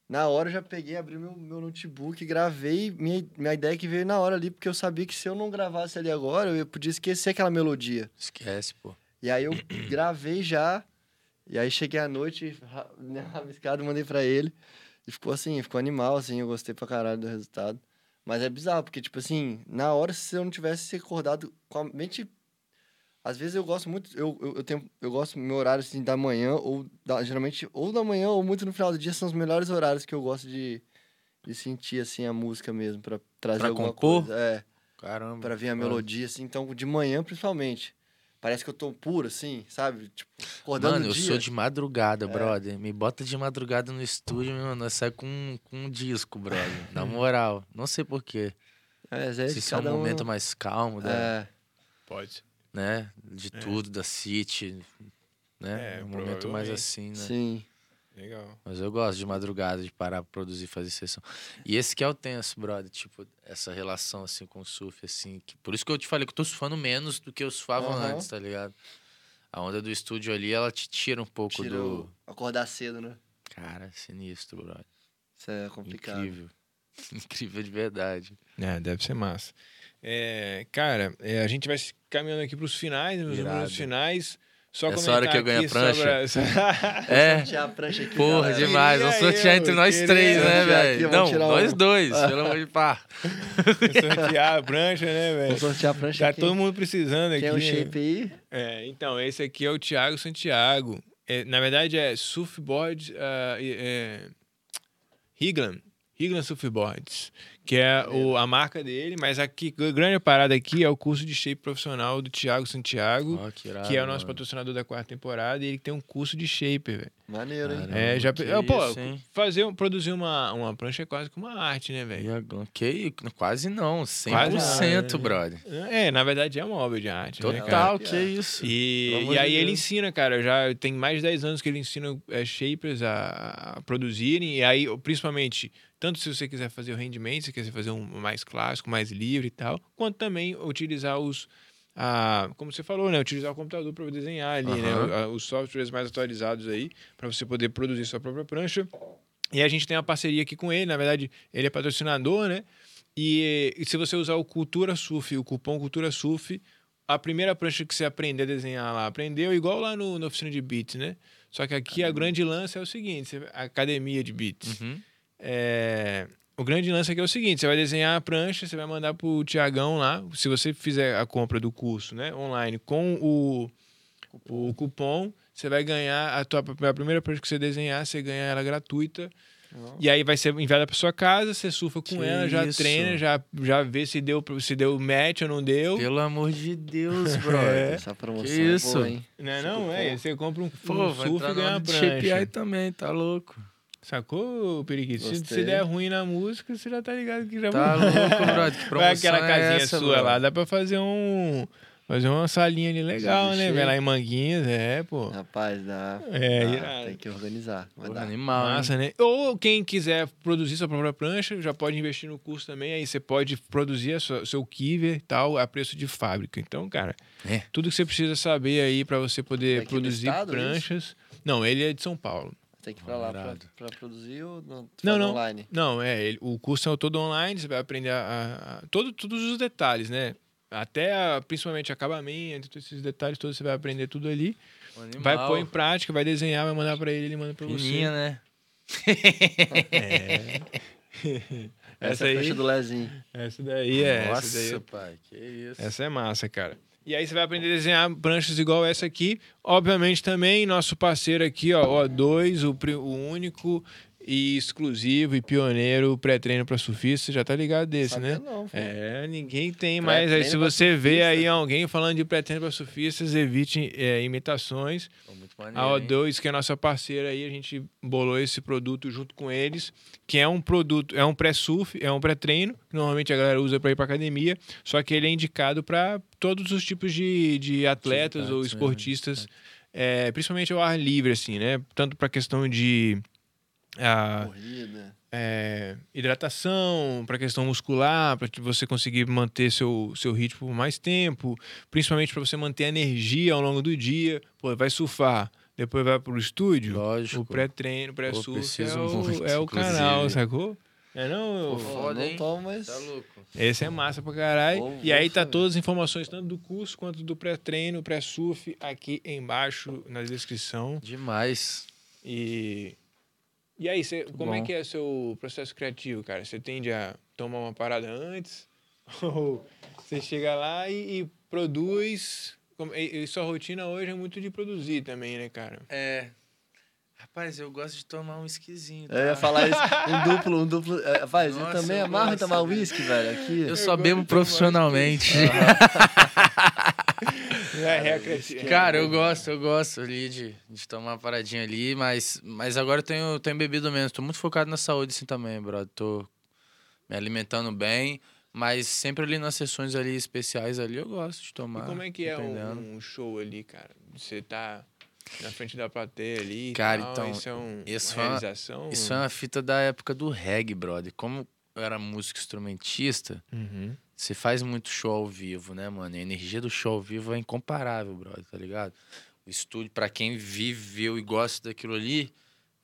Na hora eu já peguei, abri meu, meu notebook, gravei. Minha, minha ideia que veio na hora ali, porque eu sabia que se eu não gravasse ali agora, eu podia esquecer aquela melodia. Esquece, pô. E aí eu gravei já. E aí cheguei à noite, [laughs] né, rabiscado, mandei pra ele. E ficou assim, ficou animal, assim, eu gostei pra caralho do resultado. Mas é bizarro, porque, tipo assim, na hora, se eu não tivesse acordado com a mente. Às vezes eu gosto muito, eu, eu, eu tenho, eu gosto meu horário assim da manhã, ou da- geralmente, ou da manhã, ou muito no final do dia, são os melhores horários que eu gosto de, de sentir assim a música mesmo, pra trazer Pra alguma compor? coisa. É. Caramba. Pra vir a melodia, assim. Então, de manhã, principalmente. Parece que eu tô puro, assim, sabe? Tipo, acordando Mano, no eu dia. sou de madrugada, É. brother. Me bota de madrugada no estúdio, meu mano. Sai com, com um disco, brother. Na [laughs] moral. Não sei porquê. É, Se isso é um momento mais calmo, da- É, Pode. né? De tudo, da City. Né? É, um momento mais assim, né? sim. Legal. Mas eu gosto de madrugada, de parar pra produzir, fazer sessão. E esse que é o tenso, brother. Tipo, essa relação, assim, com o surf, assim. Que, por isso que eu te falei que eu tô surfando menos do que eu surfava Aham. antes, tá ligado? A onda do estúdio ali, ela te tira um pouco Tira do... o- acordar cedo, né? Cara, sinistro, brother. Isso é complicado. Incrível. [laughs] Incrível de verdade. É, deve ser massa. É, cara, é, a gente vai se caminhando aqui pros finais, nos Irado. números finais. Só Essa hora que eu ganho a prancha. sobre a- [laughs] É, Sortear a prancha aqui, porra, galera. demais. Vamos sortear eu, entre nós queria três, né, velho? Não, nós um. dois, [laughs] pelo amor de pá. sortear a prancha, né, velho? Vamos sortear a prancha Tá aqui. todo mundo precisando aqui. Tem um né? shape aí. É, então, esse aqui é o Thiago Santiago. É, na verdade, é Surfboard uh, é, Higlan. Higlan Surfboards. Que é o, a marca dele, mas aqui, a grande parada aqui é o curso de shape profissional do Thiago Santiago, Ó, que irado, que é o nosso mano. patrocinador da quarta temporada, e ele tem um curso de shaper, velho. Maneiro, hein? Caramba. É, já. que ah, pô, isso, hein? fazer, um- produzir uma, uma prancha é quase que uma arte, né, velho? Que quase não, 100%, Quase nada, brother. É, na verdade é uma obra de arte. né? Total, cara? que isso. E, e aí ele ensina, cara, já tem mais de 10 anos que ele ensina é, shapers a, a produzirem, e aí, principalmente, tanto se você quiser fazer o rendimento, se quiser fazer um mais clássico, mais livre e tal, quanto também utilizar os, a, como você falou, né, utilizar o computador para desenhar ali, né, o- a- os softwares mais atualizados aí, para você poder produzir sua própria prancha. E a gente tem uma parceria aqui com ele, na verdade, ele é patrocinador, né, e, e se você usar o Cultura Surf, o cupom Cultura Surf, a primeira prancha que você aprender a desenhar lá, aprendeu igual lá no, na oficina de beats, né? Só que aqui a grande lance é o seguinte, a academia de beats. Uhum. É, o grande lance aqui é o seguinte, você vai desenhar a prancha, você vai mandar pro Tiagão lá, se você fizer a compra do curso, né, online, com o, o cupom, você vai ganhar a, tua, a primeira prancha que você desenhar, você ganha ela gratuita. E aí vai ser enviada para sua casa, você surfa com Que ela, já isso. treina, já, já vê se deu, se deu match ou não deu. Pelo amor de Deus, [laughs] brother. Essa promoção Que é isso? boa, hein? Não é não, é. Você compra um, Pô, um surf e ganha Shape prancha. Também, tá louco. Sacou, Periquito? Se, se der ruim na música, você já tá ligado que já Tá louco, brother. Que promoção [laughs] Vai aquela é casinha essa, sua lá, dá pra fazer um. Fazer uma salinha ali legal, né? Vai lá em Manguinhas, é, pô. Rapaz, dá. É, dá. Tem que organizar. Vai dar. animal, hein? Massa, né? Ou quem quiser produzir sua própria prancha, já pode investir no curso também. Aí você pode produzir a sua- seu kiver e tal a preço de fábrica. Então, cara, É. tudo que você precisa saber aí pra você É poder no produzir estado, pranchas. Não, ele é de São Paulo. Tem que ir pra lá pra, pra produzir ou não? Não, não. online? Não, é, ele- o curso é todo online, você vai aprender a, a- a- todo, todos os detalhes, né? Até a- principalmente acabamento, todos esses detalhes todos você vai aprender tudo ali. Animal. Vai pôr em prática, vai desenhar, vai mandar pra ele, ele manda pra Fininha, né? você. [laughs] Essa, Essa é aí, do Lezinho. essa daí é, Nossa, essa daí, pai, que isso. essa é massa, cara. E aí você vai aprender a desenhar pranchas igual essa aqui. Obviamente também nosso parceiro aqui, ó, O2, o, o único e exclusivo e pioneiro pré-treino para surfista, já tá ligado desse, né? não. É, ninguém tem mais. Aí, se você vê surfista. aí alguém falando de pré-treino para surfistas, evite é, imitações. Muito A maneiro, hein? O2, que é a nossa parceira aí, a gente bolou esse produto junto com eles, que é um produto, é um pré-surf, é um pré-treino, que normalmente a galera usa para ir para academia, só que ele é indicado para todos os tipos de, de atletas ou né? esportistas, é, principalmente ao ar livre, assim, né? Tanto para questão de ah, Corrida. é, hidratação, para questão muscular, para você conseguir manter seu, seu ritmo por mais tempo, principalmente para você manter a energia ao longo do dia. Pô, vai surfar, depois vai pro estúdio, Lógico. o pré-treino, pré-surf é o, muito, é o canal, sacou? É não? Eu- foda, não tomo, mas... Tá louco. Esse é massa pra caralho. E aí tá todas as informações, tanto do curso quanto do pré-treino, pré-surf, aqui embaixo na descrição. Demais. E. E aí, cê, como é Bom. que é o seu processo criativo, cara? Você tende a tomar uma parada antes? [laughs] Ou você chega lá e, e produz. Como- E, e sua rotina hoje é muito de produzir também, né, cara? É. Rapaz, eu gosto de tomar um esquisinho. Eu ia falar isso, um [laughs] duplo, um duplo... É, rapaz, eu Nossa, também eu amarro gosto, tomar uísque, velho, aqui. Eu só gosto bebo profissionalmente. [laughs] Recreativo. Cara, eu gosto, eu gosto ali de, de tomar uma paradinha ali, mas, mas agora eu tenho, tenho bebido menos. Tô muito focado na saúde assim também, brother. Tô me alimentando bem, mas sempre ali nas sessões ali especiais ali eu gosto de tomar. E como é que é um, um show ali, cara? Você tá na frente da plateia ali. Cara, tal, então, Isso é um, isso uma foi uma- realização. Isso é uma fita da época do reggae, brother. Como eu era músico instrumentista, Uhum. Você faz muito show ao vivo, né, mano? E a energia do show ao vivo é incomparável, brother, tá ligado? O estúdio, pra quem viveu e gosta daquilo ali,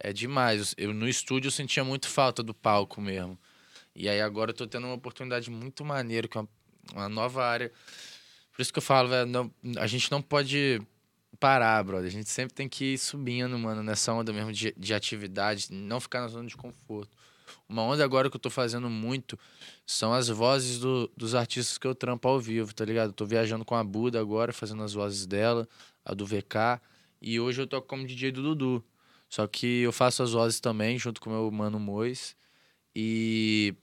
é demais. Eu, no estúdio eu sentia muito falta do palco mesmo. E aí agora eu tô tendo uma oportunidade muito maneira, com uma, uma nova área. Por isso que eu falo, velho, não- a gente não pode parar, brother. A gente sempre tem que ir subindo, mano, nessa onda mesmo de, de atividade, não ficar na zona de conforto. Uma onda agora que eu tô fazendo muito são as vozes do- dos artistas que eu trampo ao vivo, tá ligado? Eu tô viajando com a Buda agora, fazendo as vozes dela, a do VK, e hoje eu toco como DJ do Dudu. Só que eu faço as vozes também, junto com o meu mano Mois. E,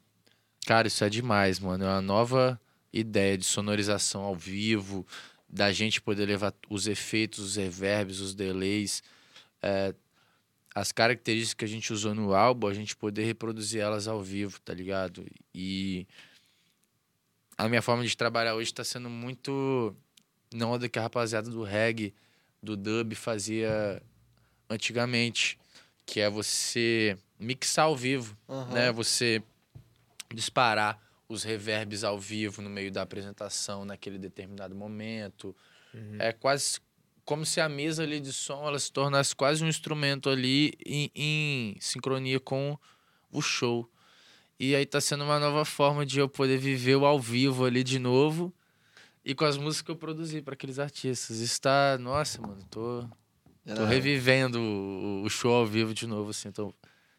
cara, isso é demais, mano. É uma nova ideia de sonorização ao vivo, da gente poder levar os efeitos, os reverbs, os delays, é, as características que a gente usou no álbum, a gente poder reproduzir elas ao vivo, tá ligado? E a minha forma de trabalhar hoje tá sendo muito na onda que a rapaziada do reggae, do dub fazia antigamente, que é você mixar ao vivo, Aham. né? Você disparar os reverbs ao vivo no meio da apresentação naquele determinado momento. É quase como se a mesa ali de som ela se tornasse quase um instrumento ali em, em sincronia com o show. E aí tá sendo uma nova forma de eu poder viver o ao vivo ali de novo e com as músicas que eu produzi para aqueles artistas. Isso tá, nossa, mano, tô, tô Era- revivendo o, o show ao vivo de novo, assim, tô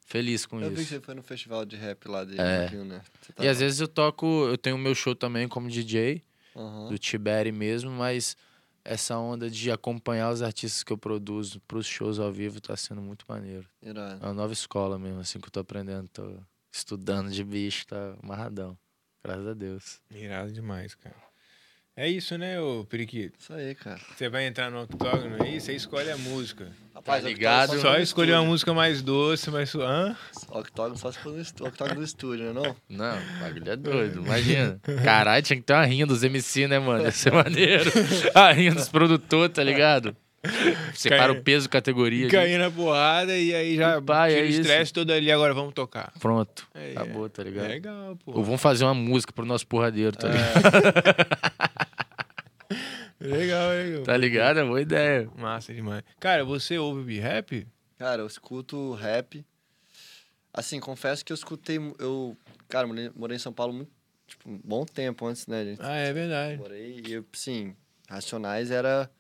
feliz com Eu vi que isso. você foi no festival de rap lá de É. Rio, né? Você E tava- às vezes eu toco, eu tenho o meu show também como DJ, Aham. do Tiberi mesmo, mas essa onda de acompanhar os artistas que eu produzo pros shows ao vivo tá sendo muito maneiro. Irado. É uma nova escola mesmo, assim, que eu tô aprendendo, tô estudando de bicho, tá amarradão. Graças a Deus. Irado demais, cara. É isso, né, ô Periquito? Isso aí, cara. Você vai entrar no octógono aí, você escolhe a música. Rapaz, Tá ligado? Só no escolher uma música mais doce, mais. Hã? Octógono só se for no estúdio. Octógono do estúdio, né? Não? Não, o bagulho é doido, imagina. Caralho, tinha que ter uma rinha dos MC, né, mano? Ia ser maneiro. [laughs] A rinha dos produtores, tá ligado? Separa o peso, categoria. Cair na porrada e aí já Pai, tira é o isso. estresse todo ali, agora vamos tocar. Pronto. É, Acabou, tá É ligado? legal, pô. Ou vamos fazer uma música pro nosso porradeiro, É. tá ligado? [laughs] [laughs] Legal, legal. [laughs] Tá ligado? É boa ideia. Massa demais. Cara, você ouve rap? Cara, eu escuto rap. Assim, confesso que eu escutei. Eu, cara, morei, morei em São Paulo muito, tipo, um bom tempo antes, né, gente? Ah, é verdade. Morei e eu, sim, Racionais era.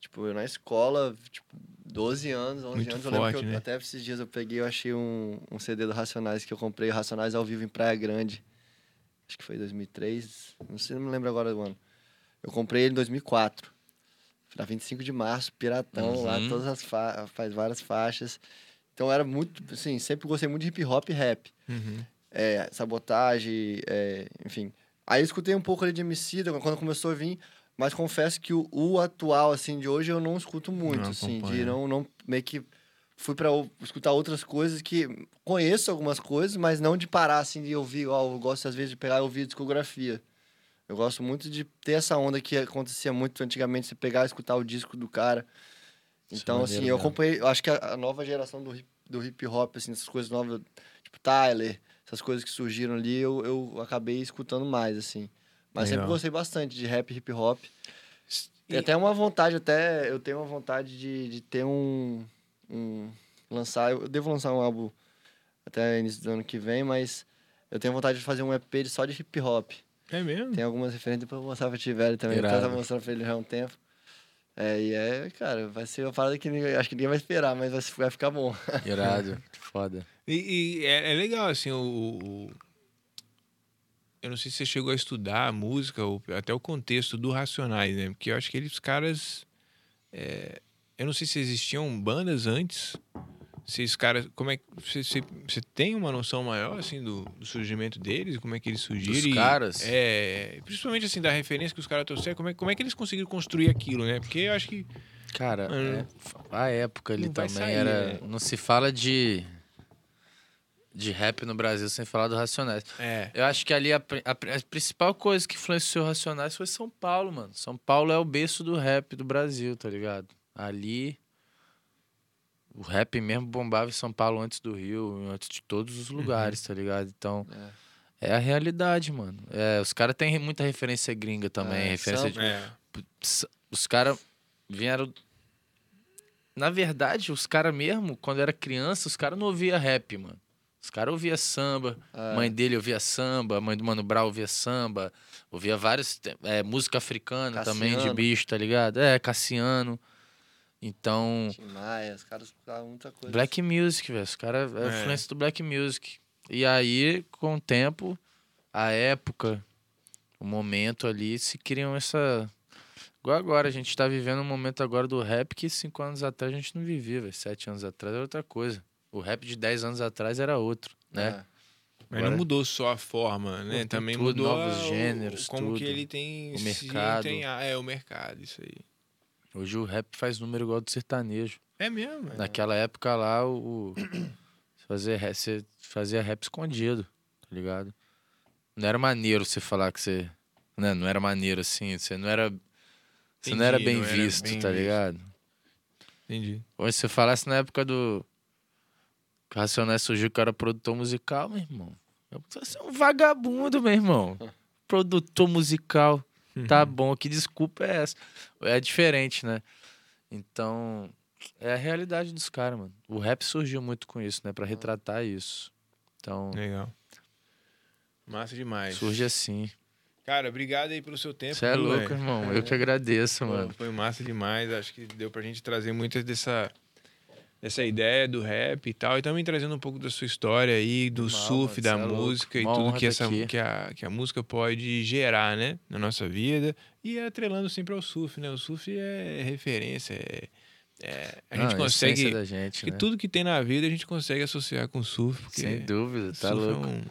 Tipo, eu na escola, tipo, 12 anos, 11 Muito anos. eu lembro forte, que eu, né? até esses dias eu peguei, eu achei um, um CD do Racionais que eu comprei, Racionais ao vivo em Praia Grande. Acho que foi 2003, não sei, não me lembro agora do ano. Eu comprei ele em 2004. Na 25 de março, Piratão, lá, Uhum. todas as fa faz várias faixas. Então era muito, assim, sempre gostei muito de hip hop e rap Uhum. é, sabotagem, é, enfim. Aí eu escutei um pouco ali de MC quando começou a vir, mas confesso que o, o atual, assim, de hoje eu não escuto muito, Não assim, de não, não, meio que fui ou- escutar outras coisas que conheço algumas coisas, mas não de parar, assim, de ouvir, ó, eu gosto às vezes de pegar e ouvir discografia. Eu gosto muito de ter essa onda que acontecia muito antigamente, você pegar e escutar o disco do cara. É Então, maneiro assim, eu acompanhei, eu acho que a, a nova geração do hip, do hip hop, assim, essas coisas novas, tipo Tyler, essas coisas que surgiram ali, eu, eu acabei escutando mais, assim. Mas sempre Legal. gostei bastante de rap e hip hop. Tem até uma vontade, até eu tenho uma vontade de, de ter um, um. lançar. Eu devo lançar um álbum até início do ano que vem, mas eu tenho vontade de fazer um EP de- só de hip hop. É mesmo? Tem algumas referências, depois eu vou mostrar pra Tivelli também. Eu Irado. tava mostrando pra ele já há um tempo. É, e é, cara, vai ser uma parada que ninguém- acho que ninguém vai esperar, mas vai, vai ficar bom. [laughs] Irado. Foda. E, e é, é legal, assim, o, o- Eu não sei se você chegou a estudar a música, ou até o contexto do Racionais, né? Porque eu acho que eles, caras. é, Eu não sei se existiam bandas antes. Se esses caras. Como é que. Você, tem uma noção maior, assim, do, do surgimento deles? Como é que eles surgiram? Dos e- caras? É. Principalmente, assim, da referência que os caras trouxeram. Como é, como é que eles conseguiram construir aquilo, né? Porque eu acho que. Cara, Mano, é, a época ali também sair, era. né? Não se fala de. De rap no Brasil sem falar do Racionais. É. Eu acho que ali a, a a principal coisa que influenciou o Racionais foi São Paulo, mano. São Paulo é o berço do rap do Brasil, tá ligado? Ali. O rap mesmo bombava em São Paulo antes do Rio, antes de todos os lugares, tá ligado? Então. É a realidade, mano. É, os caras têm muita referência gringa também. É, referência são- de É. Os caras vieram. Na verdade, os caras mesmo, quando era criança, os caras não ouviam rap, mano. Os caras ouviam samba, É. mãe dele ouvia samba, a mãe do Mano Brown ouvia samba, ouvia vários. é, música africana também de Cassiano. bicho, tá ligado? É, Cassiano. Então. Tim Maia, os caras escutavam muita coisa. Black Music, velho. Os caras é É. influência do Black Music. E aí, com o tempo, a época, o momento ali, se criam essa. Igual agora, a gente tá vivendo um momento agora do rap que cinco anos atrás a gente não vivia, velho. Sete anos atrás era outra coisa. O rap de dez anos atrás era outro, né? É. Mas Agora- não mudou só a forma, né? Também tudo, mudou novos a- o- gêneros, como que tudo. ele tem O se mercado. entranhar. É, o mercado, isso aí. Hoje o rap faz número igual do sertanejo. É mesmo? é. Naquela época lá, o. o- [clears throat] Fazer rap, você fazia rap escondido, tá ligado? Não era maneiro você falar que você. Né? Não era maneiro assim. Você não era. Você não era Entendi, bem não era visto, bem tá visto. ligado? Entendi. Hoje você falasse na época do. Que o Racionais surgiu que era produtor musical, meu irmão. Você é um vagabundo, meu irmão. Produtor musical. Tá bom, que desculpa é essa? É diferente, né? Então, é a realidade dos caras, mano. O rap surgiu muito com isso, né? Pra retratar isso. Então, Legal. Massa demais. surge assim. Cara, obrigado aí pelo seu tempo. Você é louco, irmão. Eu que agradeço, mano. Foi massa demais. Acho que deu pra gente trazer muitas dessa, dessa ideia do rap e tal. E também trazendo um pouco da sua história aí, do Mal, surf, da é louco. música e Uma tudo que, tá essa, que, a, que a música pode gerar, né? Na nossa vida. E atrelando sempre ao surf, né? O surf é referência. É, é- a gente Não, consegue. da gente, né? tudo que tem na vida a gente consegue associar com surf. Porque Sem dúvida, tá surf é louco. um-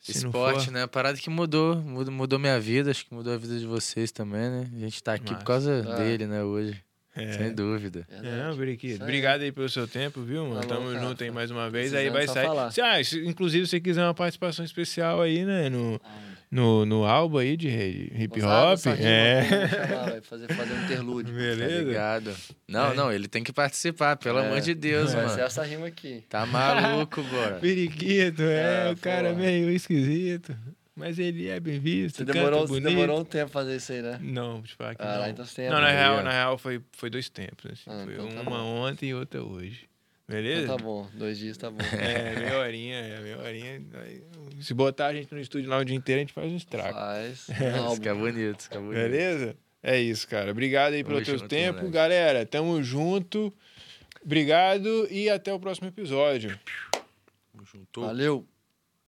se não Esporte, for- né? A parada que mudou, mudou, mudou minha vida, acho que mudou a vida de vocês também, né? A gente tá aqui Massa. por causa Ah. dele, né, hoje. É. Sem dúvida. Verdade. Briquito. Isso aí. Obrigado aí pelo seu tempo, viu, mano? Falou, Tamo cara. junto aí mais uma vez. Aí vai sair. falar. Se, ah, se- inclusive, se você quiser uma participação especial aí, né? No, no, no álbum aí de hip hop. É. [laughs] vai fazer, fazer um interlúdio. Tá Beleza? ligado? Não, É. não, ele tem que participar, pelo É. amor de Deus, Vai ser mano. essa rima aqui. Tá maluco, bora. [laughs] Periquito, é, É, o cara meio esquisito. Mas ele é bem visto. Você canta demorou, você bonito. demorou um tempo fazer isso aí, né? Não, vou te falar que Ah, não. então você tem não, na real, na real foi, foi dois tempos. assim. Ah, foi então tá uma bom. ontem e outra hoje. Beleza? Então tá bom, dois dias tá bom. É, meia horinha, é, meia horinha. Se botar a gente no estúdio lá o dia inteiro, a gente faz um estrago. Faz. Isso que é bonito, isso que é bonito. Beleza? É isso, cara. Obrigado aí pelo Tamo teu tempo. Galera, tamo junto. Obrigado e até o próximo episódio. Juntou. Valeu.